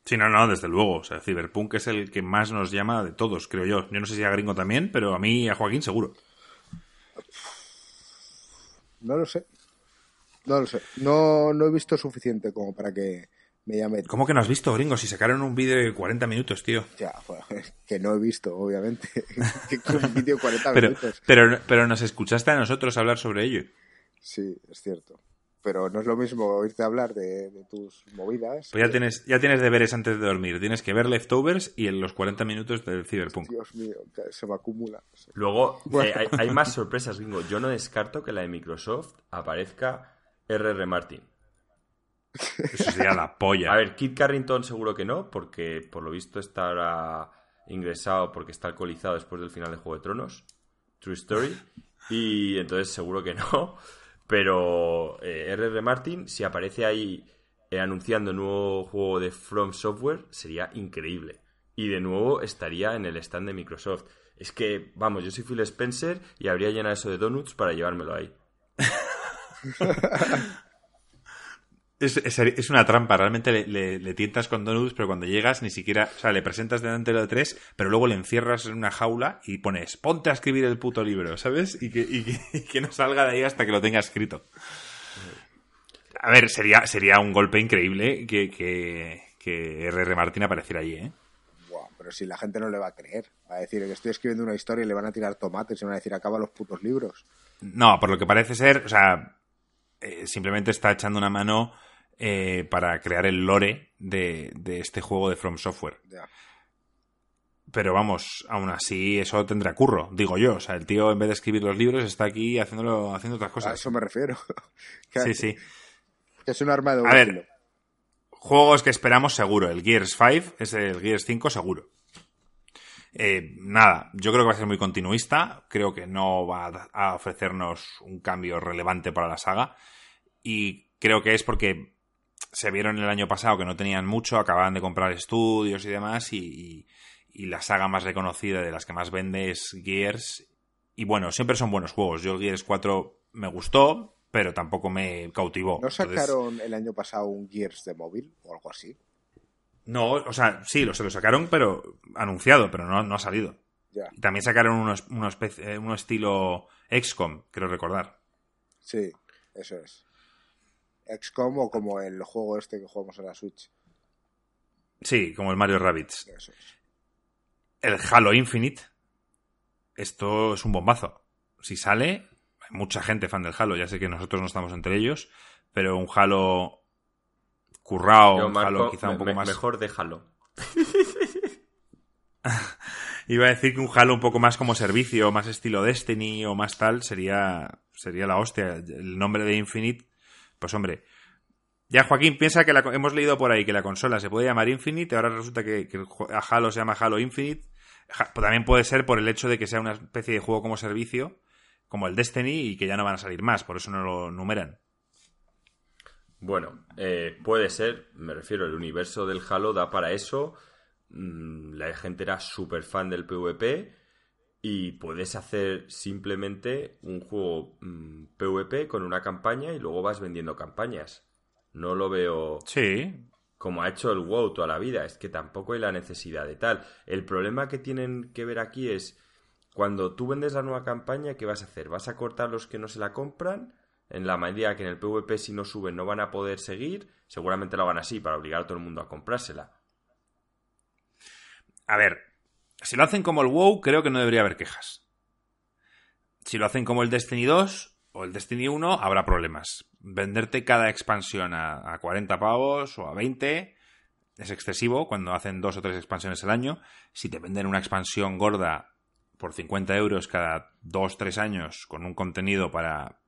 Sí, no, no, desde luego. O sea, Cyberpunk es el que más nos llama de todos, creo yo. Yo no sé si a Gringo también, pero a mí y a Joaquín seguro. No lo sé. No lo sé. No, no he visto suficiente como para que me llame. ¿Cómo que no has visto, Gringo? Si sacaron un vídeo de 40 minutos, tío. Ya, que no he visto, obviamente. [laughs] que un vídeo 40 Pero, minutos. pero, pero nos escuchaste a nosotros hablar sobre ello. Sí, es cierto. Pero no es lo mismo oírte hablar de, de tus movidas. Pues ya tienes, ya tienes deberes antes de dormir. Tienes que ver Leftovers y en los 40 minutos del Cyberpunk. Dios mío, se me acumula. Sí. Luego, [laughs] Bueno. eh, hay, hay más sorpresas, gringo. Yo no descarto que la de Microsoft aparezca R.R. Martin. Eso sería la polla. A ver, Kit Carrington seguro que no, porque por lo visto está ahora ingresado porque está alcoholizado después del final de Juego de Tronos. True Story. Y entonces seguro que no. Pero eh, R.R. Martin, si aparece ahí eh, anunciando un nuevo juego de From Software, sería increíble. Y de nuevo estaría en el stand de Microsoft. Es que, vamos, yo soy Phil Spencer y habría llenado eso de donuts para llevármelo ahí. [laughs] Es, es- es una trampa, realmente le, le- le tientas con donuts, pero cuando llegas ni siquiera, o sea, le presentas delante de lo de tres, pero luego le encierras en una jaula y pones, ponte a escribir el puto libro, ¿sabes? Y que, y que- y que no salga de ahí hasta que lo tenga escrito. A ver, sería, sería un golpe increíble que, que, que R.R. Martin apareciera allí, ¿eh? Buah, pero si la gente no le va a creer. Va a decir que estoy escribiendo una historia y le van a tirar tomates y van a decir acaba los putos libros. No, por lo que parece ser, o sea, eh, simplemente está echando una mano eh, para crear el lore de, de este juego de From Software. Pero vamos, aún así eso tendrá curro, digo yo. O sea, el tío en vez de escribir los libros está aquí haciéndolo, haciendo otras A cosas. eso me refiero. [laughs] que, Sí, sí. que es un arma de A ver. Juegos que esperamos seguro. El Gears 5 es el Gears 5 seguro. Eh, nada, yo creo que va a ser muy continuista. Creo que no va a- a ofrecernos un cambio relevante para la saga. Y creo que es porque se vieron el año pasado que no tenían mucho, acababan de comprar estudios y demás. Y, y- y la saga más reconocida de las que más vende es Gears. Y bueno, siempre son buenos juegos. Yo el Gears 4 me gustó, pero tampoco me cautivó. ¿No Entonces- sacaron el año pasado un Gears de móvil o algo así? No, o sea, sí, lo, se lo sacaron, pero anunciado, pero no, no ha salido. Ya, Y también sacaron unos, unos, pec- eh, estilo XCOM, creo recordar. Sí, eso es. XCOM o como el juego este que jugamos en la Switch. Sí, como el Mario Rabbids. Eso es. El Halo Infinite. Esto es un bombazo. Si sale, hay mucha gente fan del Halo. Ya sé que nosotros no estamos entre ellos. Pero un Halo currao, Yo, un Marco, Halo quizá un poco me- más. Mejor déjalo. [laughs] Iba a decir que un Halo un poco más como servicio, más estilo Destiny o más tal, sería, sería la hostia. El nombre de Infinite, pues hombre. Ya Joaquín piensa que hemos leído por ahí que la consola se puede llamar Infinite, ahora resulta que, a Halo se llama Halo Infinite. Pues también puede ser por el hecho de que sea una especie de juego como servicio, como el Destiny, y que ya no van a salir más, por eso no lo numeran. Bueno, eh, puede ser, me refiero, el universo del Halo da para eso. Mm, La gente era súper fan del PvP y puedes hacer simplemente un juego mm, PvP con una campaña y luego vas vendiendo campañas. No lo veo Sí, como ha hecho el WoW toda la vida, es que tampoco hay la necesidad de tal. El problema que tienen que ver aquí es cuando tú vendes la nueva campaña, ¿qué vas a hacer? ¿Vas a cortar los que no se la compran? En la medida que en el PvP si no suben no van a poder seguir, seguramente lo hagan así para obligar a todo el mundo a comprársela. A ver, si lo hacen como el WoW, creo que no debería haber quejas. Si lo hacen como el Destiny 2 o el Destiny 1, habrá problemas. Venderte cada expansión a, a 40 pavos o a 20 es excesivo cuando hacen dos o tres expansiones al año. Si te venden una expansión gorda por 50 euros cada dos, tres años con un contenido para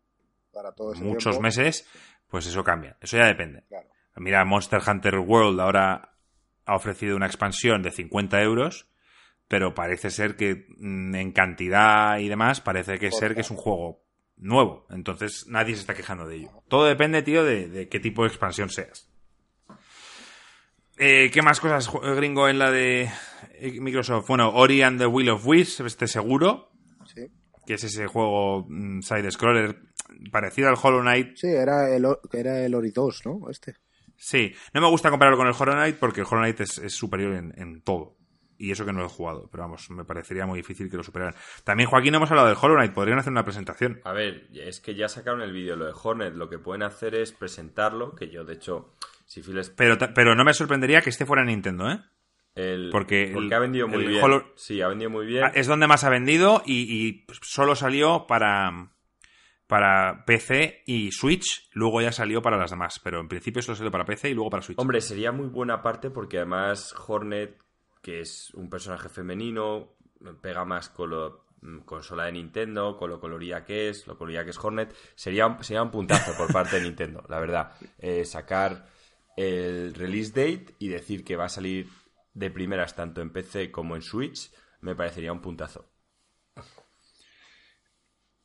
Para todo ese muchos tiempo, meses, pues eso cambia. Eso ya depende. Claro. Mira, Monster Hunter World ahora ha ofrecido una expansión de 50 euros, pero parece ser que mm, en cantidad y demás, parece que ser que es un juego nuevo. Entonces nadie se está quejando de ello. Todo depende, tío, de, de qué tipo de expansión seas. Eh, ¿Qué más cosas, ju- gringo, en la de eh, Microsoft? Bueno, Ori and the Will of Wisps, este seguro, Sí. que es ese juego mm, side-scroller parecido al Hollow Knight, Sí, era el, era el Ori 2, ¿no? Este. Sí, no me gusta compararlo con el Hollow Knight porque el Hollow Knight es, es superior en, en todo. Y eso que no lo he jugado, pero vamos, me parecería muy difícil que lo superaran. También, Joaquín, no hemos hablado del Hollow Knight, podrían hacer una presentación. A ver, es que ya sacaron el vídeo, lo de Hornet, lo que pueden hacer es presentarlo, que yo de hecho, si Phil Pero, pero no me sorprendería que este fuera en Nintendo, ¿eh? el, Porque el- ha vendido muy bien. Hollow- Sí, ha vendido muy bien. Ah, Es donde más ha vendido y, y solo salió para, para PC y Switch, luego ya salió para las demás. Pero en principio solo salió para PC y luego para Switch. Hombre, sería muy buena parte porque además Hornet, que es un personaje femenino, pega más con lo mm, consola de Nintendo, con lo colorida que es, lo colorida que es Hornet, sería, un- sería un puntazo por parte de Nintendo, la verdad. Eh, sacar el release date y decir que va a salir de primeras tanto en PC como en Switch, me parecería un puntazo.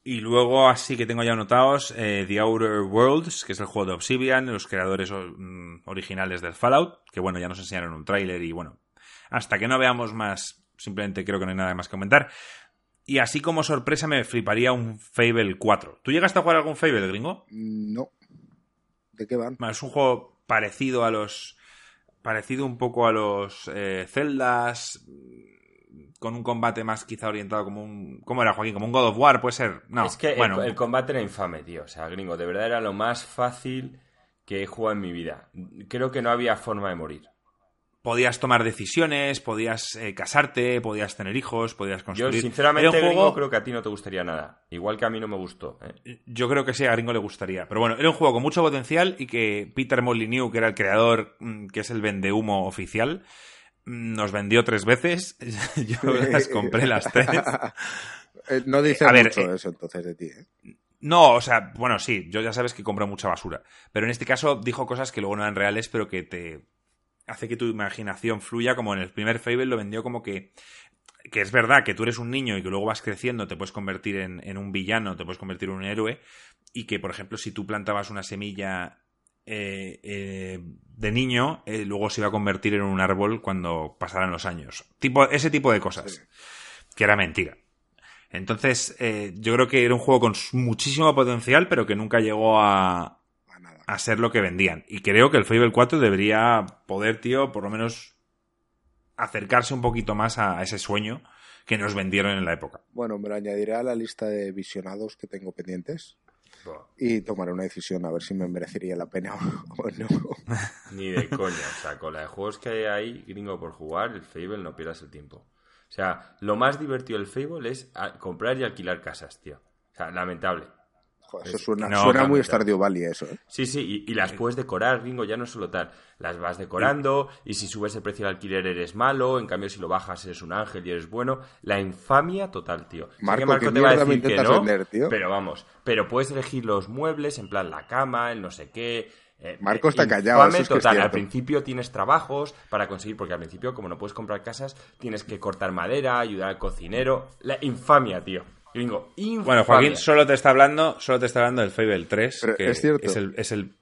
Y luego, así que tengo ya anotados, eh, The Outer Worlds, que es el juego de Obsidian, los creadores mm, originales del Fallout, que bueno, ya nos enseñaron un tráiler y bueno, hasta que no veamos más, simplemente creo que no hay nada más que comentar. Y así como sorpresa me fliparía un Fable 4. ¿Tú llegaste a jugar algún Fable, gringo? No. ¿De qué van? Bueno, es un juego parecido a los... parecido un poco a los eh, Zeldas, con un combate más quizá orientado como un... ¿Cómo era, Joaquín? ¿Como un God of War? Puede ser... No, es que el- bueno, el, combate era infame, tío. O sea, gringo, de verdad era lo más fácil que he jugado en mi vida. Creo que no había forma de morir. Podías tomar decisiones, podías eh, casarte, podías tener hijos, podías Yo, construir. sinceramente, Era un gringo, juego- creo que a ti no te gustaría nada. Igual que a mí no me gustó. ¿eh? Yo creo que sí, a Gringo le gustaría. Pero bueno, era un juego con mucho potencial y que Peter Molyneux, que era el creador, mm, que es el vendehumo oficial, mm, nos vendió tres veces. [laughs] Yo las compré las tres. [laughs] Eh, no dice A ver, mucho eso entonces de ti, ¿eh? No, o sea, bueno, sí, yo ya sabes que compro mucha basura. Pero en este caso dijo cosas que luego no eran reales, pero que te hace que tu imaginación fluya, como en el primer Fable lo vendió como que que es verdad que tú eres un niño y que luego vas creciendo, te puedes convertir en, en un villano, te puedes convertir en un héroe, y que, por ejemplo, si tú plantabas una semilla eh, eh, de niño, eh, luego se iba a convertir en un árbol cuando pasaran los años. Tipo, ese tipo de cosas. Sí. Que era mentira. Entonces, yo creo que era un juego con muchísimo potencial, pero que nunca llegó a, A ser lo que vendían. Y creo que el Fable 4 debería poder, tío, por lo menos acercarse un poquito más a, a ese sueño que nos vendieron en la época. Bueno, me lo añadiré a la lista de visionados que tengo pendientes. y tomaré una decisión a ver si me merecería la pena [laughs] o no. [laughs] Ni de coña. O sea, con la de juegos que hay ahí, gringo, por jugar, el Fable no pierdas el tiempo. O sea, lo más divertido del Fable es comprar y alquilar casas, tío. O sea, lamentable eso suena, muy Stardew Valley eso, ¿eh? Sí, sí, y, las puedes decorar, Ringo, ya no solo tal. Las vas decorando y si subes el precio del alquiler eres malo, en cambio si lo bajas eres un ángel y eres bueno. La infamia total, tío. Marco, te va a decir que no, pero vamos, pero puedes elegir los muebles, en plan la cama, el no sé qué... Eh, Marco está callado. Eso es total. al principio tienes trabajos para conseguir, porque al principio, como no puedes comprar casas, tienes que cortar madera, ayudar al cocinero. La infamia, tío. Bueno, Joaquín solo te está hablando, solo te está hablando del Fable 3. que es cierto. Es, el, es, el,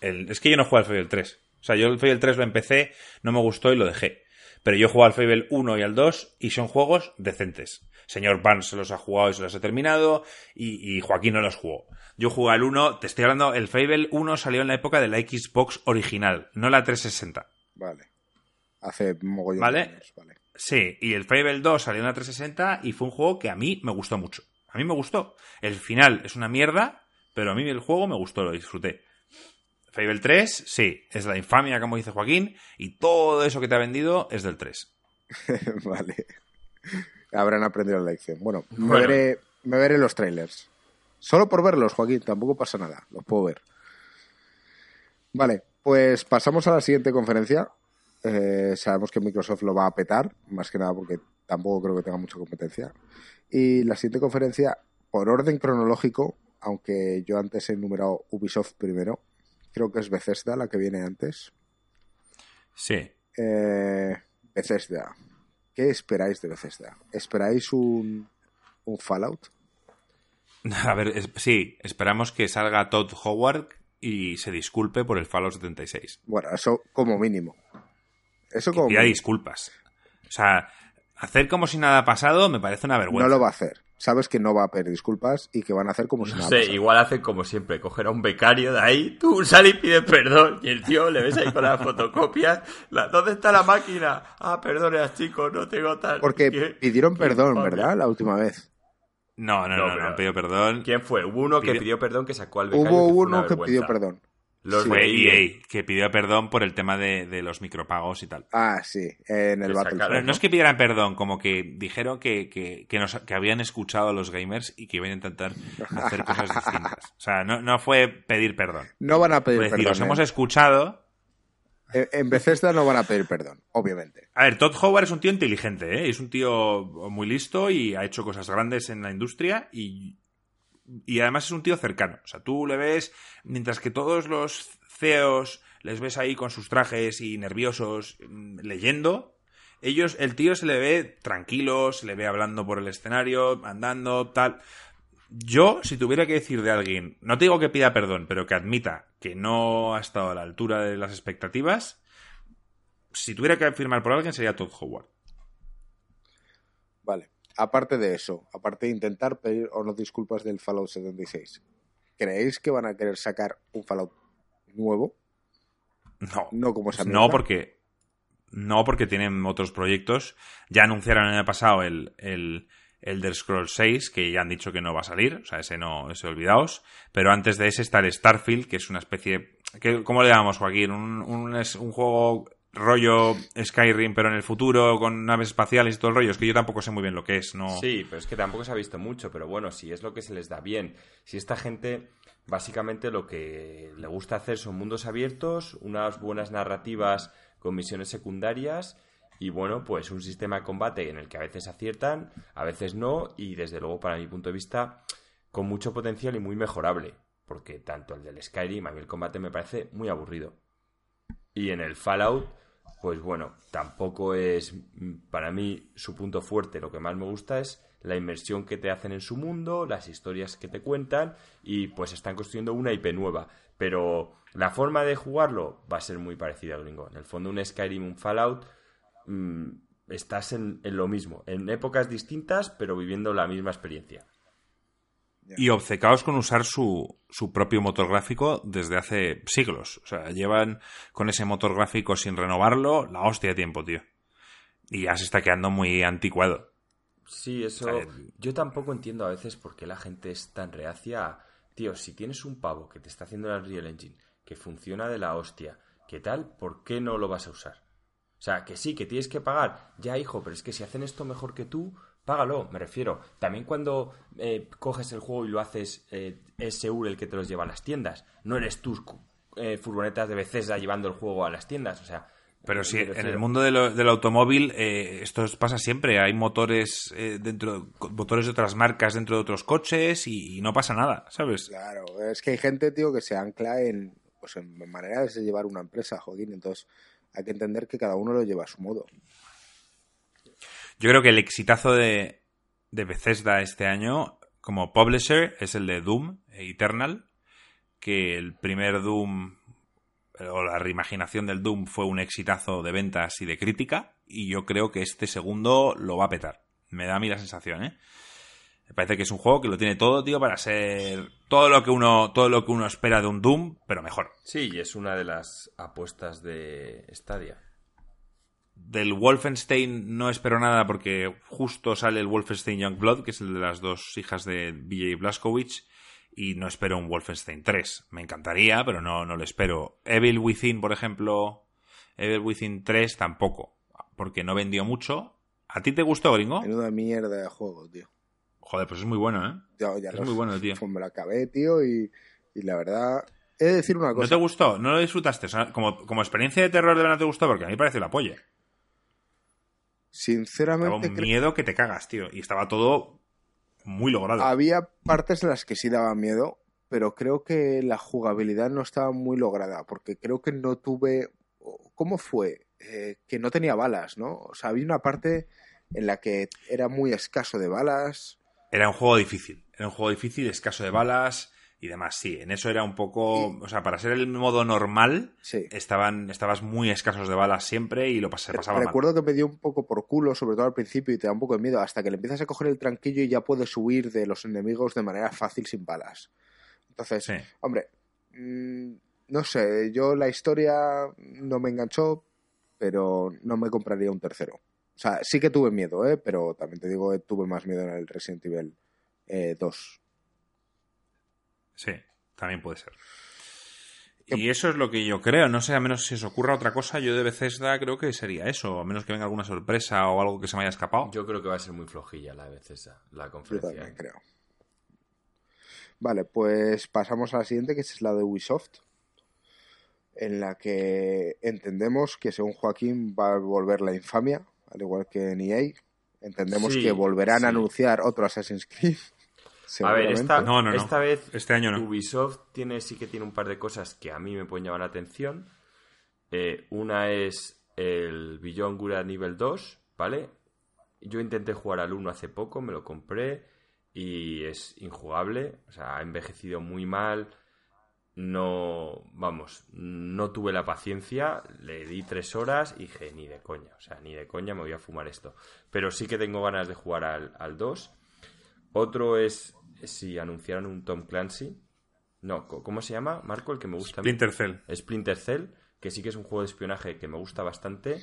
es que yo no juego al Fable 3. O sea, yo el Fable 3 lo empecé, no me gustó y lo dejé. Pero yo juego al Fable 1 y al 2 y son juegos decentes. Señor Barnes se los ha jugado y se los ha terminado y, Joaquín no los jugó. Yo jugué al 1, te estoy hablando, el Fable 1 salió en la época de la Xbox original, no la 360. Vale. Hace mogollón ¿Vale? años, vale. Sí, y el Fable 2 salió en la 360 y fue un juego que a mí me gustó mucho. A mí me gustó. El final es una mierda, pero a mí el juego me gustó, lo disfruté. Fable 3, sí, es la infamia, como dice Joaquín, y todo eso que te ha vendido es del 3. [laughs] vale. Habrán aprendido la lección. Bueno, Me, veré, me veré los trailers. Solo por verlos, Joaquín, tampoco pasa nada, los puedo ver. Vale, pues pasamos a la siguiente conferencia, eh, sabemos que Microsoft lo va a petar, más que nada porque tampoco creo que tenga mucha competencia. Y la siguiente conferencia, por orden cronológico, aunque yo antes he enumerado Ubisoft primero, creo que es Bethesda la que viene antes. Sí. Eh, Bethesda. ¿Qué esperáis de Bethesda? ¿Esperáis un, un Fallout? [laughs] A ver, sí, esperamos que salga Todd Howard y se disculpe por el Fallout 76. Bueno, eso como mínimo. Eso como. disculpas. O sea, hacer como si nada ha pasado me parece una vergüenza. No lo va a hacer. Sabes que no va a pedir disculpas y que van a hacer como si no nada sé, igual hacen como siempre, coger a un becario de ahí, tú sal y pide perdón, y el tío le ves ahí con la fotocopia, ¿dónde está la máquina? Ah, perdone, chicos, no tengo tal. Porque pidieron perdón, ¿verdad? La última vez. No, no, no, no, pidió perdón. ¿Quién fue? Hubo uno que pidió perdón que sacó al becario. Hubo uno que pidió perdón. Los fue EA, que pidió perdón por el tema de, los micropagos y tal. Ah, sí, en el Battle. ¿no? es que pidieran perdón, como que dijeron que, que, que, habían escuchado a los gamers y que iban a intentar hacer cosas distintas. O sea, no, no fue pedir perdón. No van a pedir perdón. Decir, los hemos ¿eh? escuchado. En Bethesda no van a pedir perdón, obviamente. A ver, Todd Howard es un tío inteligente, ¿eh? es un tío muy listo y ha hecho cosas grandes en la industria y y además es un tío cercano. O sea, tú le ves, mientras que todos los CEOs les ves ahí con sus trajes y nerviosos mm, leyendo, ellos, el tío se le ve tranquilo, se le ve hablando por el escenario, andando, tal. Yo, si tuviera que decir de alguien, no te digo que pida perdón, pero que admita que no ha estado a la altura de las expectativas, si tuviera que firmar por alguien sería Todd Howard. Vale aparte de eso, aparte de intentar pedir o no disculpas del Fallout 76, ¿creéis que van a querer sacar un Fallout nuevo? No. No como esa No, porque. No, porque tienen otros proyectos. Ya anunciaron el año pasado el, el Elder Scrolls 6, que ya han dicho que no va a salir. O sea, ese no, ese olvidaos. Pero antes de ese está el Starfield, que es una especie. Que, ¿Cómo le llamamos, Joaquín? Un, un, un juego rollo Skyrim, pero en el futuro, con naves espaciales y todo el rollo. Es que yo tampoco sé muy bien lo que es, ¿no? Sí, pero es que tampoco se ha visto mucho, pero bueno, si es lo que se les da bien. Si esta gente, básicamente lo que le gusta hacer son mundos abiertos, unas buenas narrativas con misiones secundarias y bueno, pues un sistema de combate en el que a veces aciertan, a veces no, y desde luego, para mi punto de vista, con mucho potencial y muy mejorable. Porque tanto el del Skyrim, a mí el combate me parece muy aburrido. Y en el Fallout pues bueno, tampoco es mm, para mí su punto fuerte. Lo que más me gusta es la inmersión que te hacen en su mundo, las historias que te cuentan y pues están construyendo una IP nueva. Pero la forma de jugarlo va a ser muy parecida al gringo. En el fondo un Skyrim, un Fallout, mm, estás en lo mismo, en épocas distintas pero viviendo la misma experiencia. Y obcecados con usar su, su, propio motor gráfico desde hace siglos. O sea, llevan con ese motor gráfico sin renovarlo la hostia de tiempo, tío. Y ya se está quedando muy anticuado. Sí, eso. yo tampoco entiendo a veces por qué la gente es tan reacia tío, si tienes un pavo que te está haciendo el Unreal Engine, que funciona de la hostia, ¿qué tal? ¿Por qué no lo vas a usar? O sea, que sí, que tienes que pagar. Ya, hijo, pero es que si hacen esto mejor que tú, págalo, me refiero. También cuando eh, coges el juego y lo haces, eh, es seguro el que te los lleva a las tiendas. No eres tú eh, furgonetas de Bethesda llevando el juego a las tiendas. O sea, pero sí, en el mundo del automóvil eh, esto pasa siempre. Hay motores eh, dentro, motores de otras marcas dentro de otros coches y, no pasa nada, ¿sabes? Claro, es que hay gente, tío, que se ancla en, pues en maneras de llevar una empresa, Joaquín. Entonces hay que entender que cada uno lo lleva a su modo. Yo creo que el exitazo de, de Bethesda este año como publisher es el de Doom Eternal, que el primer Doom o la reimaginación del Doom fue un exitazo de ventas y de crítica, y yo creo que este segundo lo va a petar. Me da a mí la sensación, ¿eh? Me parece que es un juego que lo tiene todo, tío, para ser todo lo que uno, todo lo que uno espera de un Doom, pero mejor. Sí, y es una de las apuestas de Stadia. Del Wolfenstein no espero nada porque justo sale el Wolfenstein Youngblood, que es el de las dos hijas de BJ Blazkowicz, y no espero un Wolfenstein 3. Me encantaría, pero no, no lo espero. Evil Within, por ejemplo, Evil Within 3 tampoco, porque no vendió mucho. ¿A ti te gustó, gringo? Menuda mierda de juego, tío. Joder, pues es muy bueno, ¿eh? es muy bueno, tío. Pues me lo acabé, tío, y, la verdad... He de decir una cosa. ¿No te gustó? ¿No lo disfrutaste? como, como experiencia de terror de verdad te gustó, porque a mí parece la polla. Sinceramente. Un miedo que te cagas, tío. Y estaba todo muy logrado. Había partes en las que sí daba miedo, pero creo que la jugabilidad no estaba muy lograda, porque creo que no tuve... ¿Cómo fue? Eh, que no tenía balas, ¿no? O sea, había una parte en la que era muy escaso de balas. Era un juego difícil, era un juego difícil, escaso de balas y demás. Sí, en eso era un poco, o sea, para ser el modo normal, estaban, estabas muy escasos de balas siempre y lo se pasaba Recuerdo que me dio un poco por culo, sobre todo al principio, y te da un poco de miedo, hasta que le empiezas a coger el tranquillo y ya puedes huir de los enemigos de manera fácil sin balas. Entonces, hombre, mm, no sé, yo la historia no me enganchó, pero no me compraría un tercero. O sea, sí que tuve miedo, ¿eh? pero también te digo, tuve más miedo en el Resident Evil 2. Sí, también puede ser. Y eso es lo que yo creo. No sé, a menos si os ocurra otra cosa, yo de Bethesda creo que sería eso. A menos que venga alguna sorpresa o algo que se me haya escapado. Yo creo que va a ser muy flojilla la de Bethesda, la conferencia. Yo también creo. Vale, pues pasamos a la siguiente, que es la de Ubisoft. En la que entendemos que según Joaquín va a volver la infamia, al igual que en EA. Entendemos que volverán a anunciar otro Assassin's Creed. A ver, esta, esta vez este año Ubisoft tiene, sí que tiene un par de cosas que a mí me pueden llamar la atención. Eh, una es el Beyond Good nivel 2, ¿vale? Yo intenté jugar al 1 hace poco, me lo compré y es injugable, o sea, ha envejecido muy mal. No, vamos, no tuve la paciencia, le di tres horas y dije, ni de coña, o sea, ni de coña me voy a fumar esto. Pero sí que tengo ganas de jugar al, al 2 otro es si anunciaron un Tom Clancy. No, ¿cómo se llama, Marco? El que me gusta. Splinter Cell. Splinter Cell, que sí que es un juego de espionaje que me gusta bastante.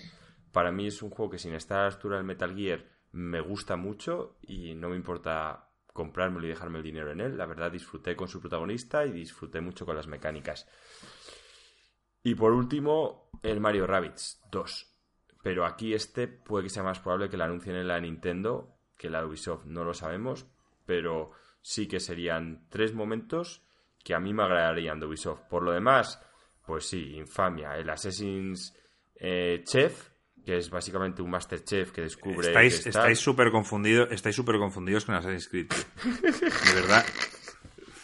Para mí es un juego que sin estar a la altura del Metal Gear me gusta mucho y no me importa comprármelo y dejarme el dinero en él. La verdad disfruté con su protagonista y disfruté mucho con las mecánicas. Y por último, el Mario Rabbids 2. Pero aquí este puede que sea más probable que la anuncien en la Nintendo que la Ubisoft. No lo sabemos, pero sí que serían tres momentos que a mí me agradarían de Ubisoft. Por lo demás, pues sí, infamia. El Assassin's eh, Chef, que es básicamente un Master Chef que descubre. Estáis estáis súper confundidos, estáis súper confundidos con Assassin's Creed. De verdad.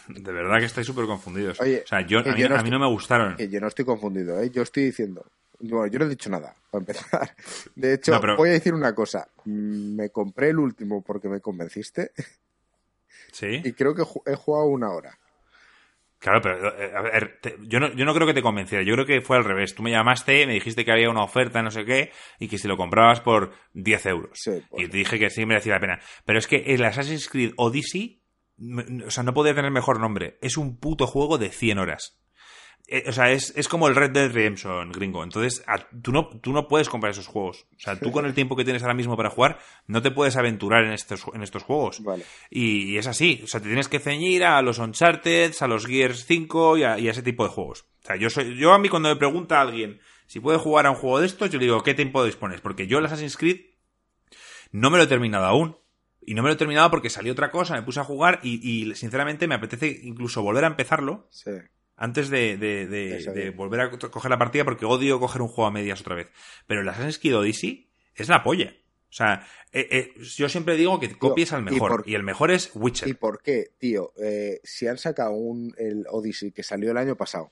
De verdad que estáis súper confundidos. o sea, yo, a, mí, no me gustaron. yo no estoy confundido, ¿eh? Yo estoy diciendo. Bueno, yo no he dicho nada, para empezar. De hecho, voy a decir una cosa. Me compré el último porque me convenciste. Sí. Y creo que he jugado una hora. Claro, pero eh, a ver, yo, no, yo no creo que te convenciera, yo creo que fue al revés. Tú me llamaste, me dijiste que había una oferta, no sé qué, y que si lo comprabas por 10 euros. y te dije que sí merecía la pena. Pero es que el Assassin's Creed Odyssey, o sea, no podía tener mejor nombre. Es un puto juego de 100 horas. Eh, o sea, es, es, como el Red Dead Redemption, gringo. Entonces, tú, no, tú no puedes comprar esos juegos. O sea, tú con el tiempo que tienes ahora mismo para jugar, no te puedes aventurar en estos, en estos juegos. Vale. Y, es así. O sea, te tienes que ceñir a los Uncharted, a los Gears 5 y a, ese tipo de juegos. O sea, yo, soy, yo a mí cuando me pregunta a alguien si puede jugar a un juego de estos, yo le digo, ¿qué tiempo dispones? Porque yo el Assassin's Creed no me lo he terminado aún. Y no me lo he terminado porque salió otra cosa, me puse a jugar y, y sinceramente me apetece incluso volver a empezarlo. Sí antes de, volver a coger la partida porque odio coger un juego a medias otra vez. Pero el Assassin's Creed Odyssey es la polla. O sea, eh, eh, yo siempre digo que copies al mejor y, el mejor es Witcher. ¿Y por qué, tío? Eh, si han sacado un, el Odyssey que salió el año pasado.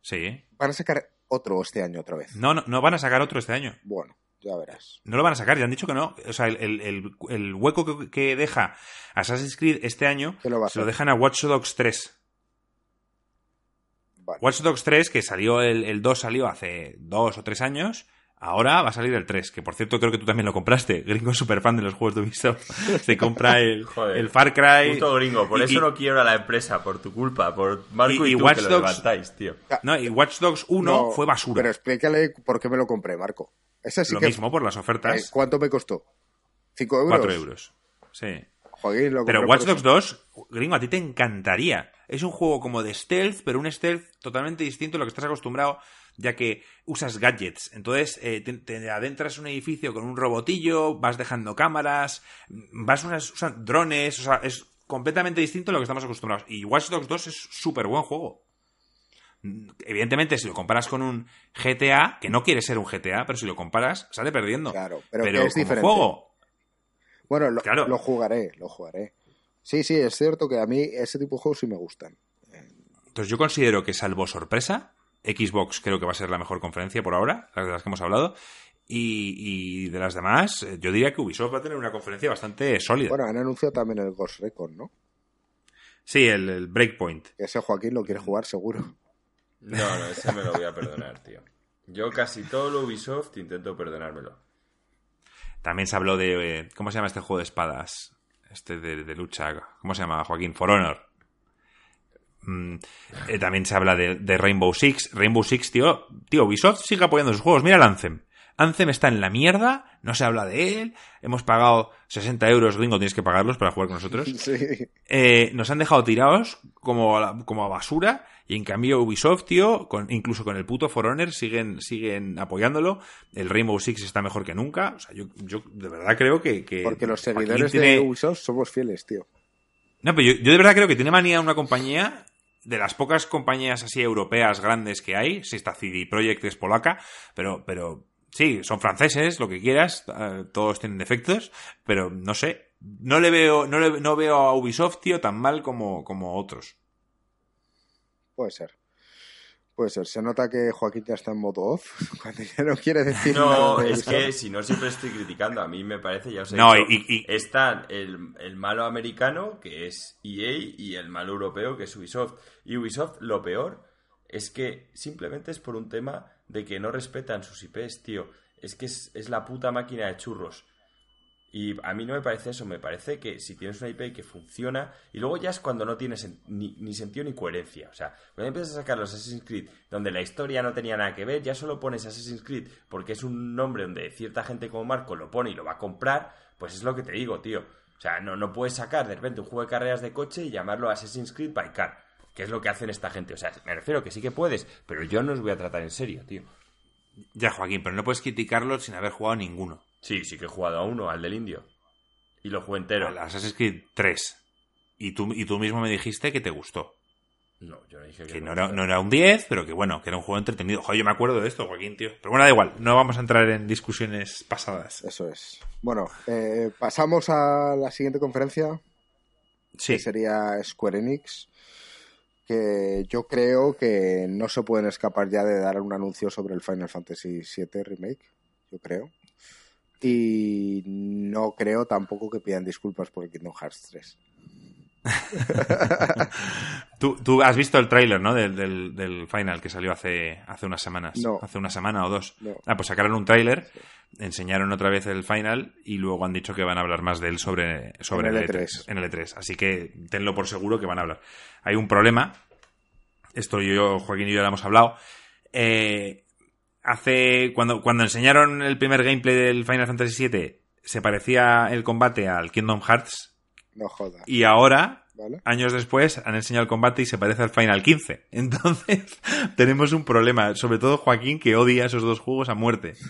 Sí. ¿Van a sacar otro este año otra vez? No, no, no van a sacar otro este año. Bueno, ya verás. No lo van a sacar, ya han dicho que no. O sea, el, hueco que, deja Assassin's Creed este año se lo dejan a Watch Dogs 3. Watch Dogs 3, que salió el, el 2 salió hace dos o tres años, Ahora va a salir el 3, que por cierto creo que tú también lo compraste. [laughs] Gringo es súper fan de los juegos de Ubisoft. [laughs] Se compra el, [laughs] el Far Cry. Puto gringo, por eso no quiero a la empresa, por tu culpa, por Marco y, tú que lo levantáis, tío. No, y Watch Dogs 1 fue basura. Pero explícale por qué me lo compré, Marco. lo mismo, por las ofertas. Eh, ¿Cuánto me costó? ¿5 euros? 4 euros, sí. pero Watch Dogs 2, gringo, a ti te encantaría. Es un juego como de stealth, pero un stealth totalmente distinto a lo que estás acostumbrado, ya que usas gadgets. Entonces eh, te, adentras en un edificio con un robotillo, vas dejando cámaras, vas usando drones, o sea, es completamente distinto a lo que estamos acostumbrados. Y Watch Dogs 2 es súper buen juego. Evidentemente, si lo comparas con un GTA, que no quiere ser un GTA, pero si lo comparas, sale perdiendo. Claro, pero, es diferente. juego. Bueno, lo, lo jugaré, lo jugaré. Sí, sí, es cierto que a mí ese tipo de juegos sí me gustan. Entonces yo considero que salvo sorpresa, Xbox creo que va a ser la mejor conferencia por ahora, las de las que hemos hablado. Y, de las demás, eh, yo diría que Ubisoft va a tener una conferencia bastante sólida. Bueno, han anunciado también el Ghost Recon, ¿no? Sí, el, Breakpoint. Ese Joaquín lo quiere jugar seguro. No, no, ese me lo voy a perdonar, tío. Yo casi todo lo Ubisoft intento perdonármelo. También se habló de. Eh, ¿Cómo se llama este juego de espadas? Este de, lucha, ¿cómo se llama? Joaquín, For Honor. Mm, eh, también se habla de, Rainbow Six. Rainbow Six, tío, tío, Ubisoft sigue apoyando sus juegos. Mira el. Anthem está en la mierda, no se habla de él. Hemos pagado 60 euros, gringo, tienes que pagarlos para jugar con nosotros. [laughs] Eh, nos han dejado tirados como a, como a basura. Y en cambio, Ubisoft, tío, con, incluso con el puto For Honor, siguen, siguen apoyándolo. El Rainbow Six está mejor que nunca. O sea, yo, yo de verdad creo que. Porque los seguidores de Ubisoft somos fieles, tío. No, pero yo, yo de verdad creo que tiene manía una compañía de las pocas compañías así europeas grandes que hay, si esta CD Projekt es polaca, pero, pero sí, son franceses, lo que quieras, eh, todos tienen defectos, pero no sé, no le veo, no, le, no veo a Ubisoft, tío, tan mal como, como otros. Puede ser. Puede ser. Se nota que Joaquín ya está en modo off, [laughs] cuando ya no quiere decir No, es que si no siempre estoy criticando, a mí me parece, ya os he no, dicho, y, están el, el, malo americano, que es EA, y el malo europeo, que es Ubisoft. Y Ubisoft, lo peor es que simplemente es por un tema de que no respetan sus IPs, tío. Es que es, la puta máquina de churros. Y a mí no me parece eso, me parece que si tienes una IP que funciona, y luego ya es cuando no tienes ni, sentido ni coherencia. O sea, cuando empiezas a sacar los Assassin's Creed, donde la historia no tenía nada que ver, ya solo pones Assassin's Creed porque es un nombre donde cierta gente como Marco lo pone y lo va a comprar, pues es lo que te digo, tío. O sea, no, no puedes sacar de repente un juego de carreras de coche y llamarlo Assassin's Creed by Car que es lo que hacen esta gente. O sea, me refiero que sí que puedes, pero yo no os voy a tratar en serio, tío. Ya, Joaquín, pero no puedes criticarlo sin haber jugado ninguno. Sí, sí que he jugado a uno, al del indio. Y lo jugué entero. Al Assassin's Creed 3. Y tú, y tú mismo me dijiste que te gustó. No, yo no dije que, que no, era, no, era, un 10, pero que bueno, que era un juego entretenido. Joder, yo me acuerdo de esto, Joaquín, tío. Pero bueno, da igual, no vamos a entrar en discusiones pasadas. Eso es. Bueno, eh, pasamos a la siguiente conferencia. Sí. Que sería Square Enix que yo creo que no se pueden escapar ya de dar un anuncio sobre el Final Fantasy VII Remake, yo creo. Y no creo tampoco que pidan disculpas por el Kingdom Hearts 3. [laughs] ¿Tú, has visto el tráiler, ¿no? Del, final que salió hace, hace unas semanas. No. Hace una semana o dos. Ah, pues sacaron un tráiler, enseñaron otra vez el final y luego han dicho que van a hablar más de él sobre, sobre en el, E3. E en el E3. Así que tenlo por seguro que van a hablar. Hay un problema esto yo, Joaquín y yo lo hemos hablado, eh, hace, cuando, cuando enseñaron el primer gameplay del Final Fantasy VII, se parecía el combate al Kingdom Hearts. No jodas. Y ahora, ¿Vale? años después, han enseñado el combate y se parece al Final 15. [laughs] Entonces, tenemos un problema. Sobre todo Joaquín, que odia esos dos juegos a muerte. [laughs]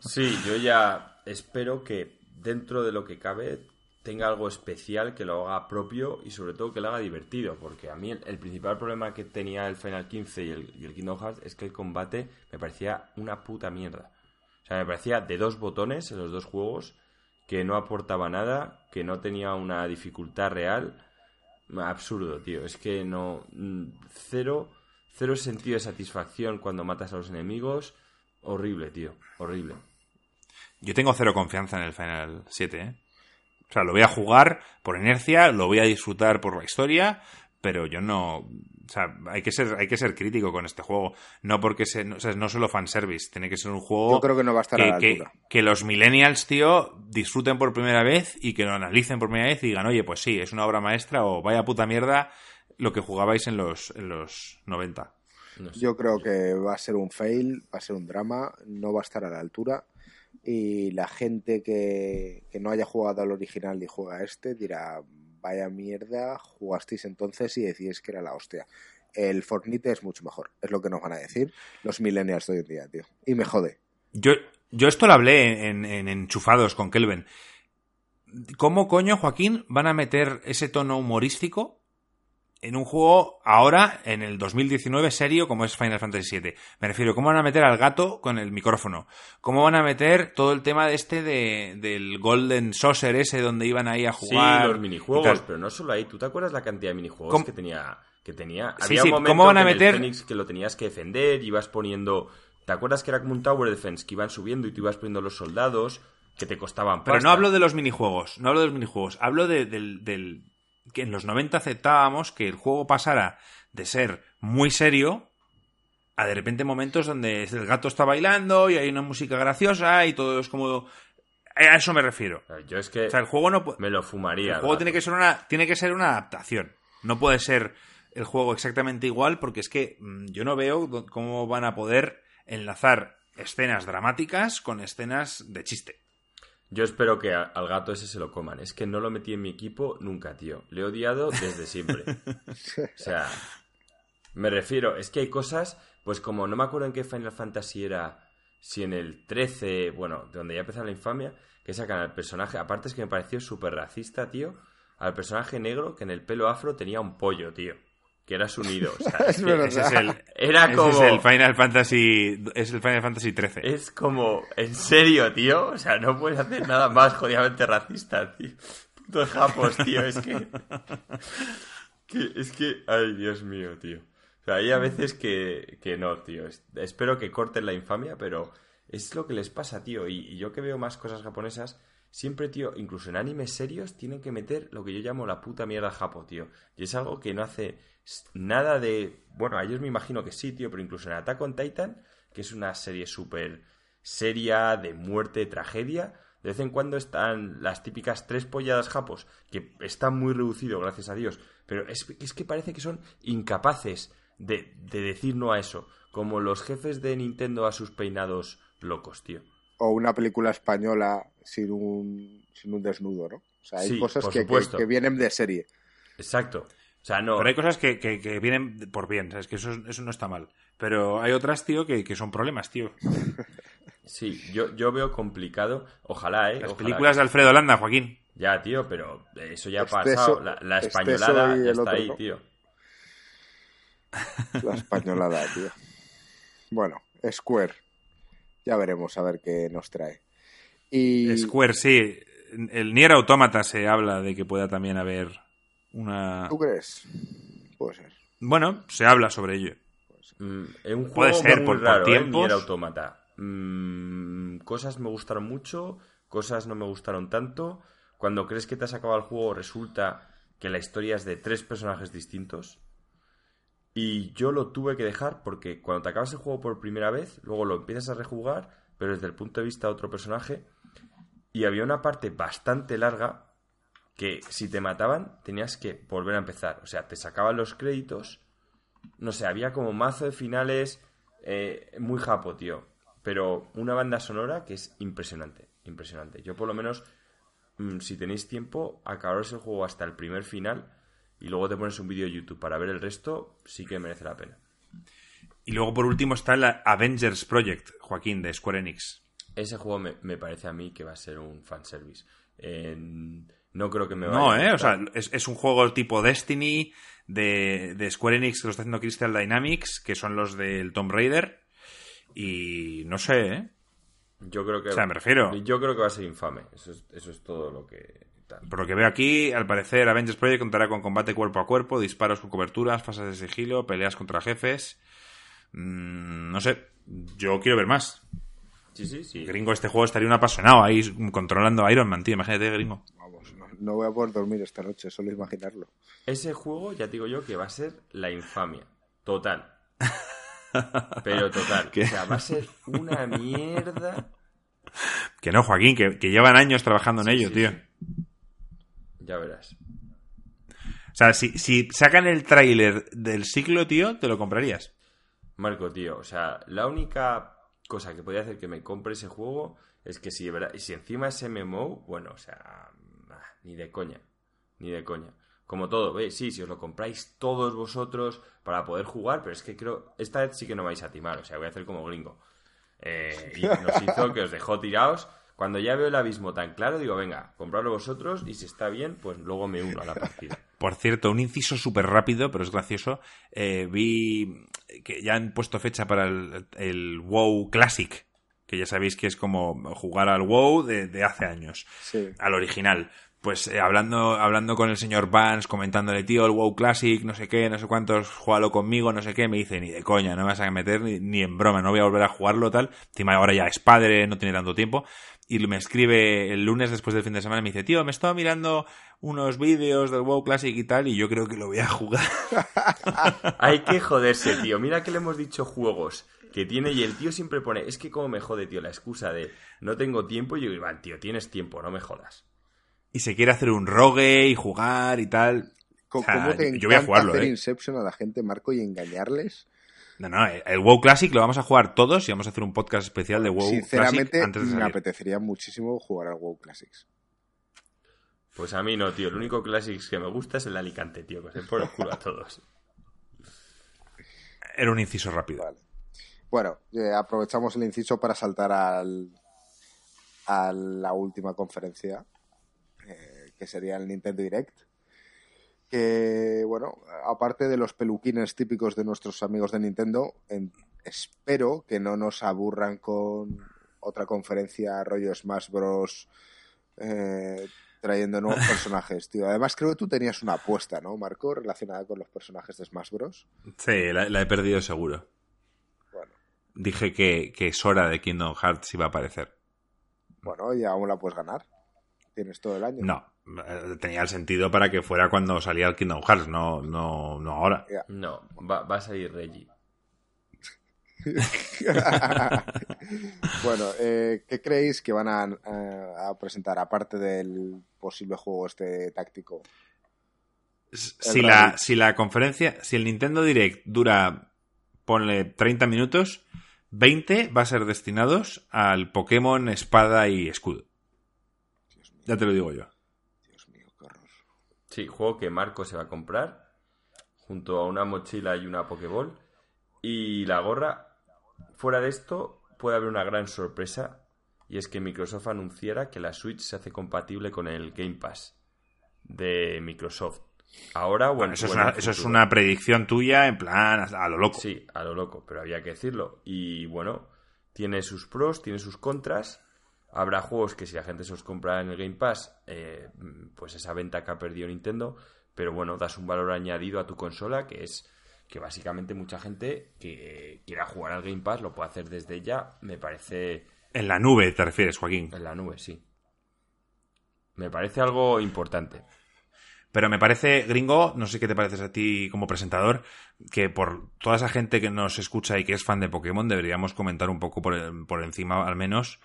Sí, yo ya espero que dentro de lo que cabe tenga algo especial que lo haga propio y sobre todo que lo haga divertido, porque a mí el, el principal problema que tenía el Final 15 y el, y el Kingdom Hearts es que el combate me parecía una puta mierda. O sea, me parecía de dos botones en los dos juegos, que no aportaba nada, que no tenía una dificultad real. Absurdo, tío. Es que no... mm, Cero, cero sentido de satisfacción cuando matas a los enemigos. Horrible, tío. Horrible. Yo tengo cero confianza en el Final 7, ¿eh? O sea, lo voy a jugar por inercia, lo voy a disfrutar por la historia, pero yo no... O sea, hay que ser, hay que ser crítico con este juego. No porque se, no, o sea, no solo fanservice, tiene que ser un juego... Yo creo que no va a estar que, a la que- altura. que los millennials, tío, disfruten por primera vez y que lo analicen por primera vez y digan, oye, pues sí, es una obra maestra o vaya puta mierda lo que jugabais en los, en los 90. No sé. Yo creo que va a ser un fail, va a ser un drama, no va a estar a la altura. Y la gente que, que no haya jugado al original y juega a este dirá, vaya mierda, jugasteis entonces y decís que era la hostia. El Fortnite es mucho mejor, es lo que nos van a decir los millennials de hoy en día, tío. Y me jode. Yo, yo esto lo hablé en, en Enchufados con Kelvin. ¿Cómo coño, Joaquín, van a meter ese tono humorístico en un juego ahora, en el 2019, serio como es Final Fantasy VII? Me refiero, ¿cómo van a meter al gato con el micrófono? ¿Cómo van a meter todo el tema de este de, del Golden Saucer ese donde iban ahí a Sí, jugar? los y minijuegos, pero no solo ahí. ¿Tú te acuerdas la cantidad de minijuegos ¿Cómo? que tenía? Que tenía. Sí, Había sí, un momento ¿cómo van a que en el meter- que lo tenías que defender, y ibas poniendo. ¿Te acuerdas que era como un Tower Defense que iban subiendo y tú ibas poniendo los soldados que te costaban Pero pasta? no hablo de los minijuegos, no hablo de los minijuegos, hablo de- del, del- que en los 90 aceptábamos que el juego pasara de ser muy serio a de repente momentos donde el gato está bailando y hay una música graciosa y todo es como... A eso me refiero. Yo es que O sea, el juego no me lo fumaría. el juego tiene que ser una tiene que ser una adaptación. No puede ser el juego exactamente igual porque es que mm, yo no veo cómo van a poder enlazar escenas dramáticas con escenas de chiste. Yo espero que a- al gato ese se lo coman. Es que no lo metí en mi equipo nunca, tío. Le he odiado desde siempre. [laughs] o sea, me refiero, es que hay cosas, pues como no me acuerdo en qué Final Fantasy era, si en el 13, bueno, donde ya empezó la infamia, que sacan al personaje, aparte es que me pareció súper racista, tío, al personaje negro que en el pelo afro tenía un pollo, tío. Que era su nido. o [laughs] sea, Es que. Ese es el, Era ese como... es el Final Fantasy es el Final Fantasy 13. Es como, ¿en serio, tío? O sea, no puedes hacer nada más jodidamente racista, tío. Putos japos, tío, es que... que- Es que, ay, Dios mío, tío. O sea, hay a veces que, que no, tío. Es- espero que corten la infamia, pero es lo que les pasa, tío. Y, y yo que veo más cosas japonesas, siempre, tío, incluso en animes serios, tienen que meter lo que yo llamo la puta mierda japo, tío. Y es algo que no hace nada de... Bueno, a ellos me imagino que sí, tío, pero incluso en Attack on Titan, que es una serie súper seria, de muerte, tragedia, de vez en cuando están las típicas tres polladas japos, que está muy reducido, gracias a Dios, pero es, es que parece que son incapaces de, de decir no a eso, como los jefes de Nintendo a sus peinados locos, tío. O una película española sin un, sin un desnudo, ¿no? O sea, hay Sí, cosas que, que vienen de serie. Exacto. O sea, no. Pero hay cosas que, que- que vienen por bien, ¿sabes? Que eso, eso no está mal. Pero hay otras, tío, que, que son problemas, tío. Sí, yo, yo veo complicado. Ojalá, ¿eh? Las Ojalá películas de Alfredo Landa, Joaquín. Ya, tío, pero eso ya ha Exceso- pasado. La, españolada ya está otro, ahí, ¿no? tío. [laughs] La españolada, tío. Bueno, Square. Ya veremos a ver qué nos trae. Y Square, sí. El Nier Automata se habla de que pueda también haber una... ¿tú crees? Puede ser. Bueno, se habla sobre ello. Mm, es un Puede juego ser, muy por- por raro, ¿eh? tiempos. Nier Automata. Mm, cosas me gustaron mucho, cosas no me gustaron tanto. Cuando crees que te has acabado el juego, resulta que la historia es de tres personajes distintos. Y yo lo tuve que dejar porque cuando te acabas el juego por primera vez, luego lo empiezas a rejugar, pero desde el punto de vista de otro personaje. Y había una parte bastante larga que si te mataban tenías que volver a empezar. O sea, te sacaban los créditos. No sé, había como mazo de finales eh, muy japo, tío. Pero una banda sonora que es impresionante, impresionante. Yo por lo menos, mm, si tenéis tiempo, acabaros el juego hasta el primer final y luego te pones un vídeo de YouTube para ver el resto, sí que merece la pena. Y luego por último está el Avengers Project, Joaquín, de Square Enix. Ese juego me, parece a mí que va a ser un fanservice. No creo que me vaya No, ¿eh? O sea, es, un juego tipo Destiny de, de, Square Enix que lo está haciendo Crystal Dynamics, que son los del Tomb Raider. Y no sé, ¿eh? Yo creo que. O sea, me refiero. Yo creo que va a ser infame. Eso es, eso es todo lo que. Por lo que veo aquí, al parecer Avengers Project contará con combate cuerpo a cuerpo, disparos con coberturas, fases de sigilo, peleas contra jefes. Mm, no sé, yo quiero ver más. Sí, sí, sí. Gringo, este juego estaría un apasionado ahí controlando a Iron Man, tío. Imagínate, gringo. No, voy a poder dormir esta noche, solo imaginarlo. Ese juego, ya digo yo, que va a ser la infamia. Total. [laughs] Pero total. O sea, va a ser una mierda. Que no, Joaquín, que, llevan años trabajando en ello, tío. Ya verás. O sea, si, si sacan el tráiler del ciclo, tío, te lo comprarías. Marco, tío, o sea, la única cosa que podría hacer que me compre ese juego es que si, si encima es MMO, bueno, o sea, ni de coña, ni de coña. Como todo, ¿veis? Sí, si os lo compráis todos vosotros para poder jugar, pero es que creo, esta vez sí que no vais a timar, o sea, voy a hacer como gringo. Eh, y nos [laughs] hizo que os dejó tirados. Cuando ya veo el abismo tan claro, digo, venga, comprarlo vosotros y si está bien, pues luego me uno a la partida. Por cierto, un inciso súper rápido, pero es gracioso. Eh, vi que ya han puesto fecha para el, WoW Classic, que ya sabéis que es como jugar al WoW de, hace años, al original. Pues eh, hablando, hablando con el señor Vance, comentándole, tío, el WoW Classic, no sé qué, no sé cuántos, jugalo conmigo, no sé qué, me dice, ni de coña, no me vas a meter ni, ni en broma, no voy a volver a jugarlo, tal. Encima ahora ya es padre, no tiene tanto tiempo y me escribe el lunes después del fin de semana y me dice, tío, me estaba mirando unos vídeos del WoW Classic y tal y yo creo que lo voy a jugar. [laughs] Hay que joderse, tío. Mira que le hemos dicho juegos que tiene y el tío siempre pone, es que como me jode, tío, la excusa de no tengo tiempo y yo digo, tío, tienes tiempo, no me jodas. Y se quiere hacer un rogue y jugar y tal. ¿Cómo, te yo voy a jugarlo, hacer ¿eh? Inception a la gente, Marco, y engañarles? No, no, el WoW Classic lo vamos a jugar todos y vamos a hacer un podcast especial de WoW Sinceramente, Classic me apetecería muchísimo jugar al WoW Classics. Pues a mí no, tío. El único Classics que me gusta es el Alicante, tío, que se por el culo a todos. [laughs] Era un inciso rápido. Bueno, eh, aprovechamos el inciso para saltar al, a la última conferencia, que sería el Nintendo Direct que, bueno, aparte de los peluquines típicos de nuestros amigos de Nintendo, espero que no nos aburran con otra conferencia rollo Smash Bros. Eh, trayendo nuevos [laughs] personajes, tío. Además, creo que tú tenías una apuesta, ¿no, Marco, relacionada con los personajes de Smash Bros. Sí, la, he perdido seguro. Bueno. Dije que, que Sora de Kingdom Hearts iba a aparecer. Bueno, y aún la puedes ganar. Tienes todo el año. No, eh, tenía el sentido para que fuera cuando salía el Kingdom Hearts, no, no, no ahora. No, va, va, a salir Reggie. [laughs] bueno, eh, ¿qué creéis que van a, presentar aparte del posible juego este táctico? Si la, si la conferencia, si el Nintendo Direct dura, ponle 30 minutos, 20 va a ser destinados al Pokémon Espada y Escudo. Ya te lo digo yo. Dios mío, qué Sí, juego que Marco se va a comprar junto a una mochila y una Pokéball. Y la gorra, fuera de esto, puede haber una gran sorpresa. Y es que Microsoft anunciara que la Switch se hace compatible con el Game Pass de Microsoft. Ahora, bueno, eso, es una, eso, es una, predicción tuya en plan a lo loco. Sí, a lo loco, pero había que decirlo. Y bueno, tiene sus pros, tiene sus contras. Habrá juegos que si la gente se los compra en el Game Pass, eh, pues esa venta que ha perdido Nintendo, pero bueno, das un valor añadido a tu consola que es que básicamente mucha gente que quiera jugar al Game Pass lo puede hacer desde ya, me parece... En la nube te refieres, Joaquín. En la nube, sí. Me parece algo importante. Pero me parece, gringo, no sé qué te pareces a ti como presentador, que por toda esa gente que nos escucha y que es fan de Pokémon deberíamos comentar un poco por, por encima al menos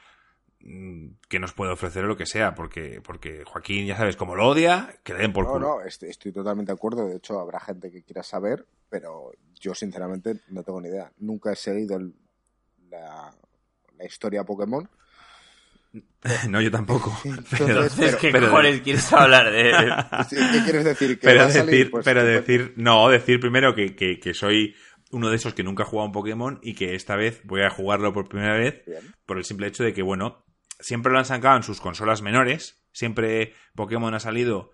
que nos puede ofrecer lo que sea, porque, porque Joaquín, ya sabes, como lo odia, que le den por No, culo. no, estoy, estoy totalmente de acuerdo. De hecho, habrá gente que quiera saber, pero yo sinceramente no tengo ni idea. Nunca he seguido el- la, la historia Pokémon. [laughs] No, yo tampoco. Pero, Entonces, ¿qué pero- cojones quieres hablar de él? [laughs] ¿Qué quieres decir? ¿Que pero salir? decir, Pues pero que- decir, no, decir primero que, que, que soy uno de esos que nunca ha jugado un Pokémon y que esta vez voy a jugarlo por primera vez Bien. por el simple hecho de que, bueno, siempre lo han sacado en sus consolas menores, siempre Pokémon ha salido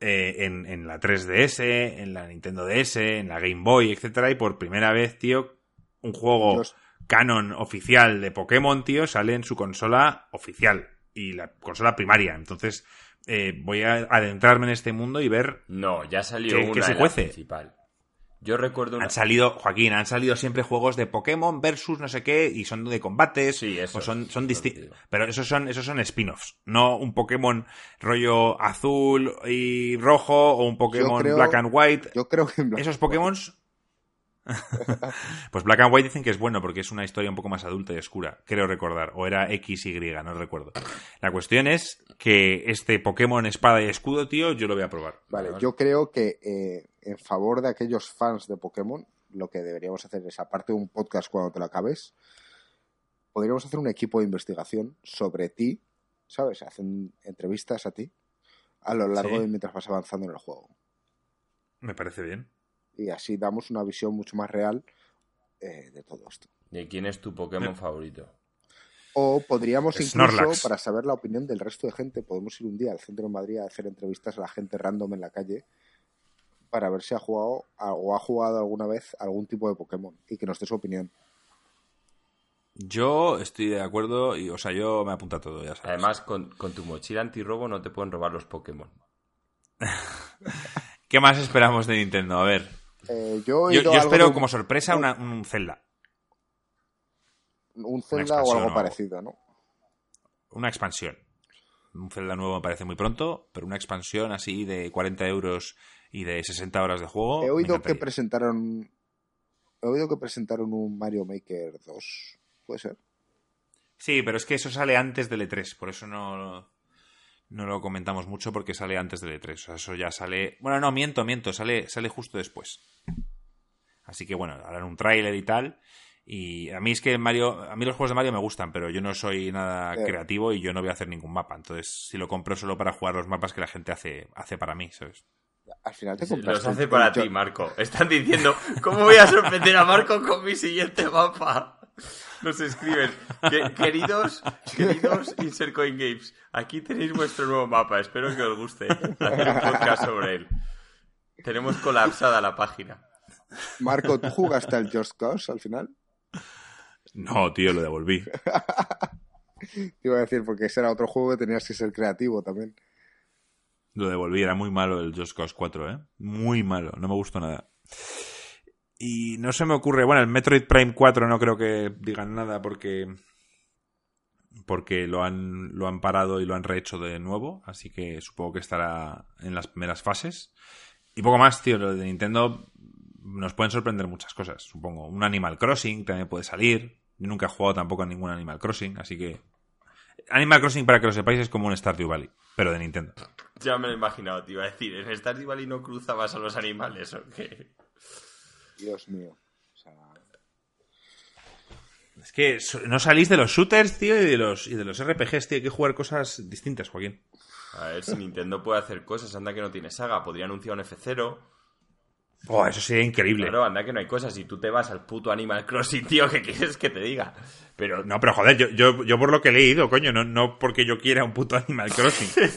eh, en, en la 3DS, en la Nintendo DS, en la Game Boy, etcétera, y por primera vez, tío, un juego canon oficial de Pokémon, tío, sale en su consola oficial y la consola primaria. Entonces, eh, voy a adentrarme en este mundo y ver. No, ya salió ¿Qué- una qué se en la cuece? principal. Yo recuerdo una... Han salido, Joaquín, han salido siempre juegos de Pokémon versus no sé qué y son de combates. Sí, eso o son, son distintos. Pero esos son, esos son spin-offs. No un Pokémon rollo azul y rojo o un Pokémon creo- black and white. Yo creo que en Black- Esos Pokémon. [laughs] pues Black and White dicen que es bueno porque es una historia un poco más adulta y oscura, creo recordar. O era XY, no recuerdo. La cuestión es que este Pokémon Espada y Escudo, tío, yo lo voy a probar. Vale, yo creo que eh, en favor de aquellos fans de Pokémon, lo que deberíamos hacer es, aparte de un podcast cuando te lo acabes, podríamos hacer un equipo de investigación sobre ti, ¿sabes? Hacen entrevistas a ti a lo largo Sí. de mientras vas avanzando en el juego. Me parece bien. Y así damos una visión mucho más real eh, de todo esto. ¿De quién es tu Pokémon Eh. favorito? O podríamos incluso, Snorlax. para saber la opinión del resto de gente, podemos ir un día al centro de Madrid a hacer entrevistas a la gente random en la calle para ver si ha jugado o ha jugado alguna vez algún tipo de Pokémon y que nos dé su opinión. Yo estoy de acuerdo y, o sea, yo me apunta todo, ya sabes. Además, con, con tu mochila antirrobo no te pueden robar los Pokémon. [laughs] ¿Qué más esperamos de Nintendo? A ver. Eh, yo he Yo, oído yo algo espero de como sorpresa una- un Zelda. un Zelda o algo parecido, ¿no? Una expansión. Un Zelda nuevo me parece muy pronto, pero una expansión así de 40 euros y de 60 horas de juego. He oído que presentaron he oído que presentaron un Mario Maker 2, puede ser. Sí, pero es que eso sale antes del E3, por eso no, no lo comentamos mucho porque sale antes del E3. O sea, eso ya sale. Bueno, no, miento, miento, sale, sale justo después. Así que bueno, harán un tráiler y tal. Y a mí es que Mario, a mí los juegos de Mario me gustan, pero yo no soy nada Eh. creativo y yo no voy a hacer ningún mapa. Entonces, si lo compro solo para jugar los mapas que la gente hace, hace para mí, ¿sabes? Al final te Los compraste hace para ti, Marco. Están diciendo, ¿cómo voy a sorprender a Marco con mi siguiente mapa? Nos escriben, "Que- queridos, queridos Insert Coin Games, aquí tenéis vuestro nuevo mapa. Espero que os guste hacer un podcast sobre él. Tenemos colapsada la página. Marco, ¿tú jugaste al Just Cause al final? No, tío, lo devolví. [laughs] Te iba a decir, porque ese era otro juego que tenías que ser creativo también. Lo devolví, era muy malo el Just Cause 4, ¿eh? Muy malo, no me gustó nada. Y no se me ocurre, bueno, el Metroid Prime 4 no creo que digan nada porque porque lo han lo han parado y lo han rehecho de nuevo, así que supongo que estará en las primeras fases. Y poco más, tío, lo de Nintendo nos pueden sorprender muchas cosas, supongo. Un Animal Crossing también puede salir. Yo nunca he jugado tampoco a ningún Animal Crossing, así que Animal Crossing para que lo sepáis es como un Stardew Valley, pero de Nintendo. Ya me lo he imaginado, te iba a decir. ¿En Stardew Valley no cruzabas a los animales o qué? Dios mío. O sea, Es que no salís de los shooters, tío, y de los, y de los RPGs, tío. Hay que jugar cosas distintas, Joaquín. A ver si Nintendo puede hacer cosas. Anda que no tiene saga. Podría anunciar un F0. Oh, eso sería increíble. Claro, anda que no hay cosas. Si tú te vas al puto Animal Crossing, [laughs] tío, ¿qué quieres que te diga? Pero No, pero joder, yo, yo, yo por lo que he leído, coño, no, no porque yo quiera un puto Animal Crossing.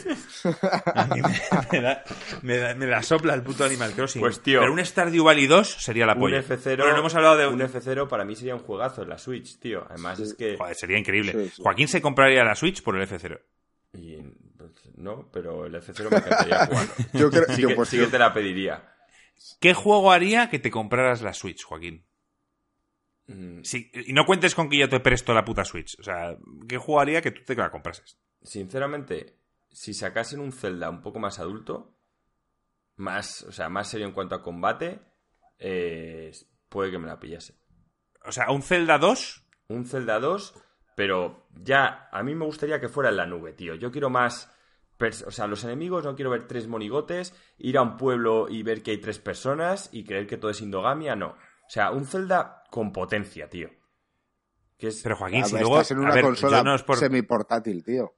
[laughs] A mí me, me da, me, da- me la sopla el puto Animal Crossing. Pues, tío, Pero un Stardew Valley 2 sería la un polla. F0, Bueno, no hemos hablado de un F0 para mí sería un juegazo en la Switch, tío. Además es que Joder, sería increíble. Sí, sí. Joaquín se compraría la Switch por el F0. y, pues, no, pero el F0 me encantaría [laughs] jugarlo. yo creo Sí yo, que, pues, sí que te la pediría. ¿Qué juego haría que te compraras la Switch, Joaquín? Mm, Sí, y no cuentes con que yo te presto la puta Switch. O sea, ¿qué juego haría que tú te la comprases? Sinceramente, si sacasen un Zelda un poco más adulto, más, o sea, más serio en cuanto a combate, eh, puede que me la pillase. O sea, un Zelda 2 Un Zelda 2, Pero ya, a mí me gustaría que fuera en la nube, tío. Yo quiero más. O sea, los enemigos no quiero ver tres monigotes, ir a un pueblo y ver que hay tres personas y creer que todo es endogamia, no. O sea, un Zelda con potencia, tío. Pero Joaquín, si luego. en una consola no por... semiportátil, tío.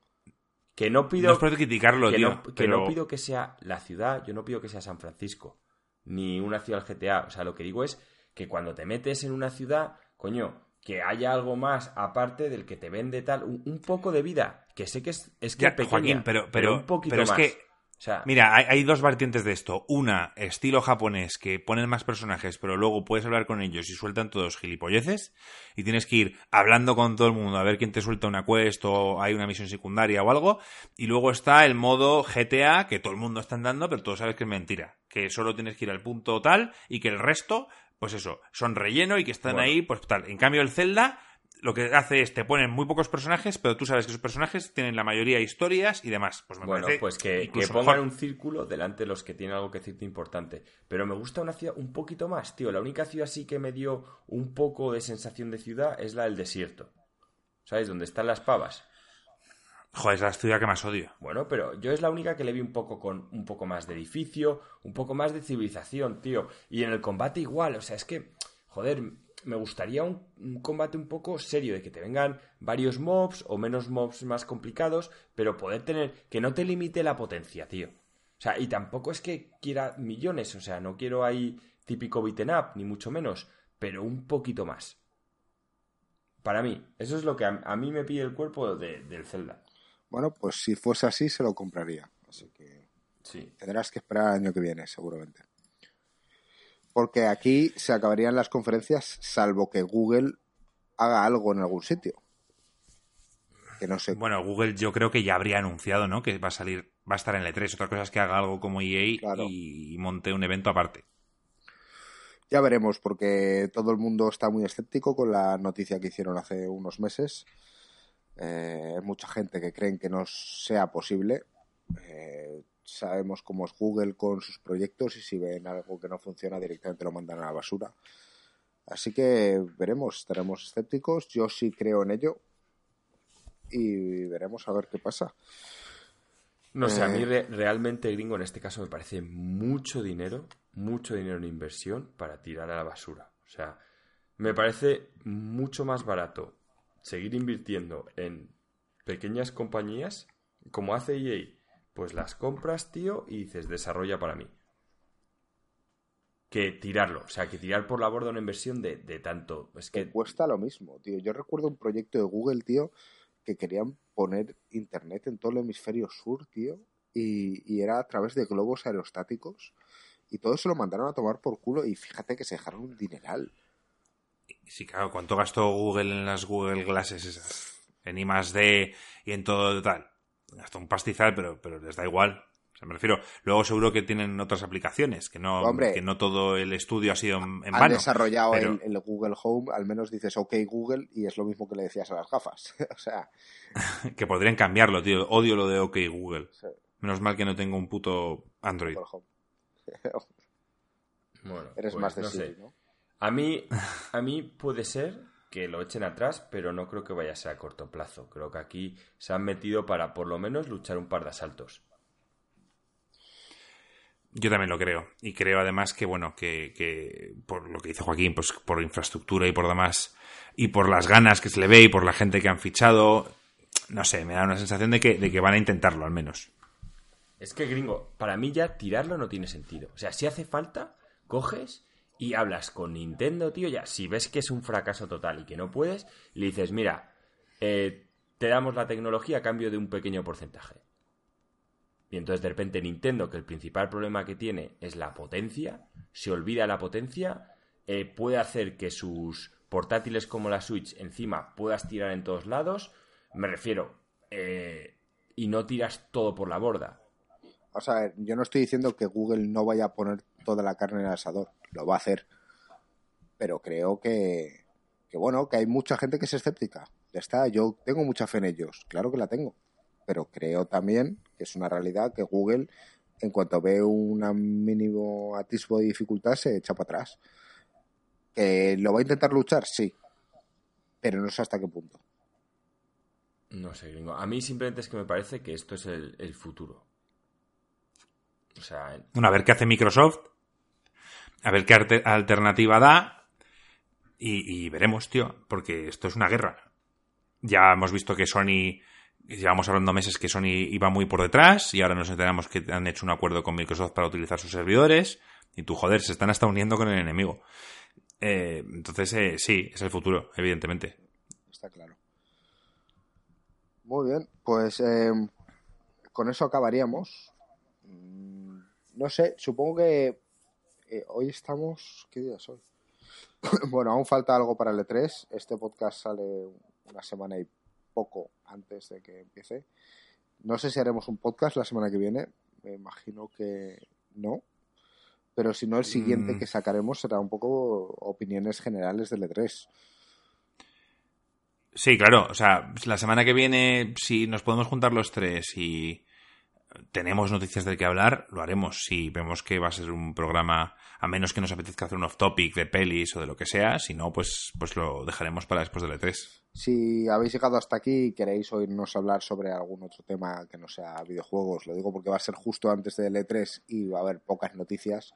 Que no pido. No es por criticarlo, que tío. No, que no pido que sea la ciudad, yo no pido que sea San Francisco. Ni una ciudad GTA. O sea, lo que digo es que cuando te metes en una ciudad, coño, que haya algo más aparte del que te vende tal, un, poco de vida. Que sé que es, es que Joaquín, pero, pero, un poquito pero es más. que Mira, hay, dos vertientes de esto. Una, estilo japonés, que ponen más personajes, pero luego puedes hablar con ellos y sueltan todos gilipolleces. Y tienes que ir hablando con todo el mundo a ver quién te suelta una quest o hay una misión secundaria o algo. Y luego está el modo GTA, que todo el mundo está andando, pero todos sabes que es mentira. Que solo tienes que ir al punto tal y que el resto, pues eso, son relleno y que están ahí, pues tal. En cambio, el Zelda lo que hace es te ponen muy pocos personajes, pero tú sabes que esos personajes tienen la mayoría historias y demás. Pues bueno, pues que, pongan un círculo delante de los que tienen algo que decirte importante. Pero me gusta una ciudad un poquito más, tío. La única ciudad sí que me dio un poco de sensación de ciudad es la del desierto. ¿Sabes? Donde están las pavas. Joder, es la ciudad que más odio. Bueno, pero yo es la única que le vi un poco con un poco más de edificio, un poco más de civilización, tío. Y en el combate igual, o sea, es que, joder, me gustaría un, combate un poco serio, de que te vengan varios mobs o menos mobs más complicados, pero poder tener, que no te limite la potencia, tío. O sea, y tampoco es que quiera millones, o sea, no quiero ahí típico beaten up, ni mucho menos, pero un poquito más. Para mí, eso es lo que a, mí me pide el cuerpo del Zelda. Bueno, pues si fuese así, se lo compraría. Así que sí. tendrás que esperar al año que viene, seguramente porque aquí se acabarían las conferencias salvo que Google haga algo en algún sitio. Que no sé. Bueno, Google yo creo que ya habría anunciado, ¿no? Que va a salir, va a estar en el E3. Otra cosa es que haga algo como EA y monte un evento aparte. Ya veremos, porque todo el mundo está muy escéptico con la noticia que hicieron hace unos meses. Eh, hay mucha gente que creen que no sea posible. Eh, sabemos cómo es Google con sus proyectos y si ven algo que no funciona directamente lo mandan a la basura. Así que veremos, estaremos escépticos. Yo sí creo en ello y veremos a ver qué pasa. No sé, a mí eh, realmente gringo en este caso me parece mucho dinero, mucho dinero en inversión para tirar a la basura. O sea, me parece mucho más barato seguir invirtiendo en pequeñas compañías como hace EA pues las compras, tío, y dices, desarrolla para mí. Que tirarlo, o sea, que tirar por la borda una inversión de, tanto. Es que cuesta lo mismo, tío. Yo recuerdo un proyecto de Google, tío, que querían poner internet en todo el hemisferio sur, tío, y, era a través de globos aerostáticos. Y todo se lo mandaron a tomar por culo y fíjate que se dejaron un dineral. Sí, claro, ¿cuánto gastó Google en las Google Glasses esas? En I más D y en todo tal hasta un pastizal, pero, pero les da igual. O me refiero, luego seguro que tienen otras aplicaciones, que no, que no todo el estudio ha sido en, vano. Han desarrollado el, Google Home, al menos dices OK Google y es lo mismo que le decías a las gafas. [laughs] o sea. [laughs] que podrían cambiarlo, tío. Odio lo de OK Google. Menos mal que no tengo un puto Android. [laughs] bueno, Eres pues más de Siri, ¿no? A mí, a mí puede ser que lo echen atrás, pero no creo que vaya a ser a corto plazo. Creo que aquí se han metido para por lo menos luchar un par de asaltos. Yo también lo creo. Y creo además que, bueno, que, por lo que dice Joaquín, pues por infraestructura y por demás, y por las ganas que se le ve y por la gente que han fichado, no sé, me da una sensación de que, de que van a intentarlo al menos. Es que, gringo, para mí ya tirarlo no tiene sentido. O sea, si hace falta, coges y hablas con Nintendo, tío, ya, si ves que es un fracaso total y que no puedes, le dices, mira, eh, te damos la tecnología a cambio de un pequeño porcentaje. Y entonces de repente Nintendo, que el principal problema que tiene es la potencia, se olvida la potencia, eh, puede hacer que sus portátiles como la Switch encima puedas tirar en todos lados, me refiero, eh, y no tiras todo por la borda. O sea, yo no estoy diciendo que Google no vaya a poner toda la carne en el asador lo va a hacer. Pero creo que, que bueno, que hay mucha gente que es escéptica. Ya está, yo tengo mucha fe en ellos, claro que la tengo. Pero creo también que es una realidad que Google, en cuanto ve un mínimo atisbo de dificultad, se echa para atrás. ¿Que lo va a intentar luchar? Sí. Pero no sé hasta qué punto. No sé, gringo. A mí simplemente es que me parece que esto es el, futuro. O sea. Bueno, a ver qué hace Microsoft. A ver qué alternativa da. Y, veremos, tío. Porque esto es una guerra. Ya hemos visto que Sony llevamos hablando meses que Sony iba muy por detrás y ahora nos enteramos que han hecho un acuerdo con Microsoft para utilizar sus servidores y tú, joder, se están hasta uniendo con el enemigo. Eh, entonces, eh, sí, es el futuro, evidentemente. Está claro. Muy bien, pues eh, con eso acabaríamos. Mm, no sé, supongo que hoy estamos... ¿Qué día es hoy? [laughs] bueno, aún falta algo para el E3. Este podcast sale una semana y poco antes de que empiece. No sé si haremos un podcast la semana que viene. Me imagino que no. Pero si no, el siguiente mm. que sacaremos será un poco opiniones generales del E3. Sí, claro. O sea, la semana que viene, si nos podemos juntar los tres y tenemos noticias de qué hablar, lo haremos. Si vemos que va a ser un programa, a menos que nos apetezca hacer un off-topic de pelis o de lo que sea, si no, pues, pues lo dejaremos para después del E3. Si habéis llegado hasta aquí y queréis oírnos hablar sobre algún otro tema que no sea videojuegos, lo digo porque va a ser justo antes del E3 y va a haber pocas noticias,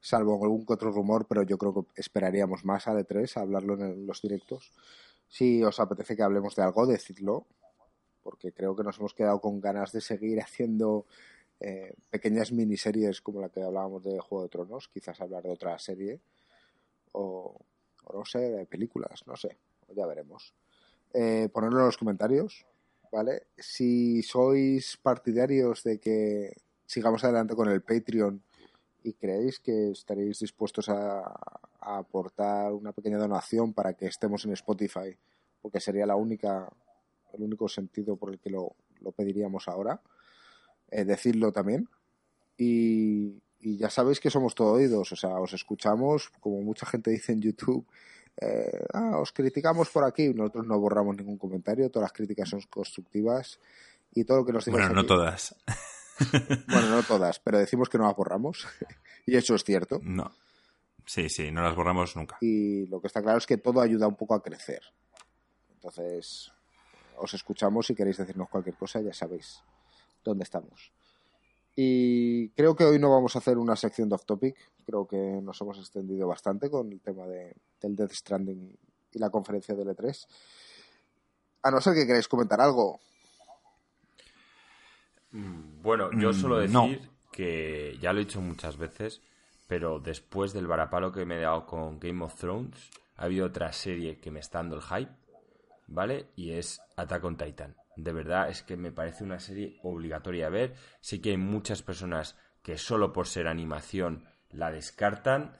salvo algún que otro rumor, pero yo creo que esperaríamos más al E3 a hablarlo en los directos. Si os apetece que hablemos de algo, decidlo porque creo que nos hemos quedado con ganas de seguir [laughs] haciendo eh, pequeñas miniseries como la que hablábamos de Juego de Tronos, quizás hablar de otra serie, o, no sé, de películas, no sé, ya veremos. Eh, ponerlo en los comentarios, ¿vale? Si sois partidarios de que sigamos adelante con el Patreon y creéis que estaréis dispuestos a, a aportar una pequeña donación para que estemos en Spotify, porque sería la única el único sentido por el que lo, pediríamos ahora. Eh, decirlo también. Y, ya sabéis que somos todo oídos, o sea, os escuchamos, como mucha gente dice en YouTube, eh, ah, os criticamos por aquí, nosotros no borramos ningún comentario, todas las críticas son constructivas y todo lo que nos digáis Bueno, no todas. [laughs] bueno, no todas, pero decimos que no las borramos [laughs] y eso es cierto. No. Sí, sí, no las borramos nunca. Y lo que está claro es que todo ayuda un poco a crecer. Entonces, os escuchamos si queréis decirnos cualquier cosa, ya sabéis dónde estamos. Y creo que hoy no vamos a hacer una sección de off topic, creo que nos hemos extendido bastante con el tema de, del Death Stranding y la conferencia del E3. A no ser que queráis comentar algo. Bueno, yo mm, solo decir que ya lo he dicho muchas veces, pero después del varapalo que me he dado con Game of Thrones, ha habido otra serie que me está dando el hype ¿vale? Y es Attack on Titan. De verdad es que me parece una serie obligatoria a ver. Sé que hay muchas personas que solo por ser animación la descartan.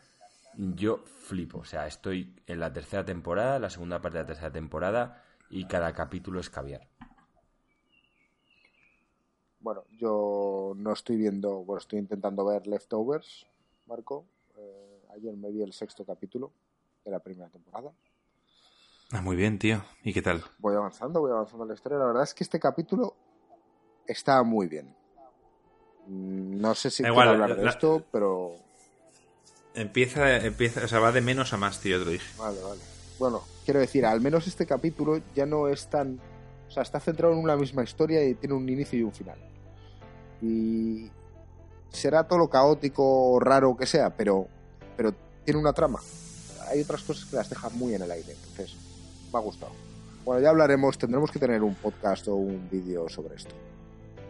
Yo flipo, o sea, estoy en la tercera temporada, la segunda parte de la tercera temporada y cada capítulo es caviar. Bueno, yo no estoy viendo, bueno, estoy intentando ver Leftovers, Marco. Eh, ayer me vi el sexto capítulo de la primera temporada. Ah, muy bien, tío. ¿Y qué tal? Voy avanzando, voy avanzando en la historia. La verdad es que este capítulo está muy bien. Mm, no sé si puedo hablar de esto, pero. Empieza, empieza, o sea, va de menos a más, tío, te lo dije. Vale, vale. Bueno, quiero decir, al menos este capítulo ya no es tan. O sea, está centrado en una misma historia y tiene un inicio y un final. Y. Será todo lo caótico, raro que sea, pero. Pero tiene una trama. Hay otras cosas que las dejan muy en el aire. Entonces, me ha gustado. Bueno, ya hablaremos, tendremos que tener un podcast o un vídeo sobre esto.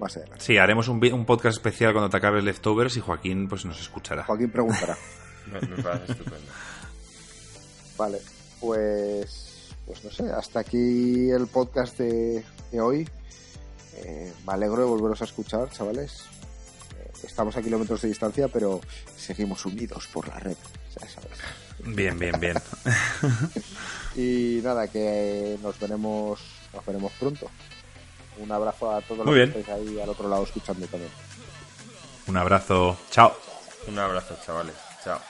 Más adelante. Sí, haremos un, un, podcast especial cuando te acabes Leftovers y Joaquín pues nos escuchará. Joaquín preguntará. [laughs] me, parece estupendo. Vale, pues, pues no sé, hasta aquí el podcast de, hoy. Eh, me alegro de volveros a escuchar, chavales. Eh, estamos a kilómetros de distancia, pero seguimos unidos por la red. Ya sabes. Bien, bien, bien. [laughs] y nada, que nos veremos, nos veremos pronto. Un abrazo a todos los que estáis ahí al otro lado escuchando también. Un abrazo, chao. Un abrazo, chavales. Chao.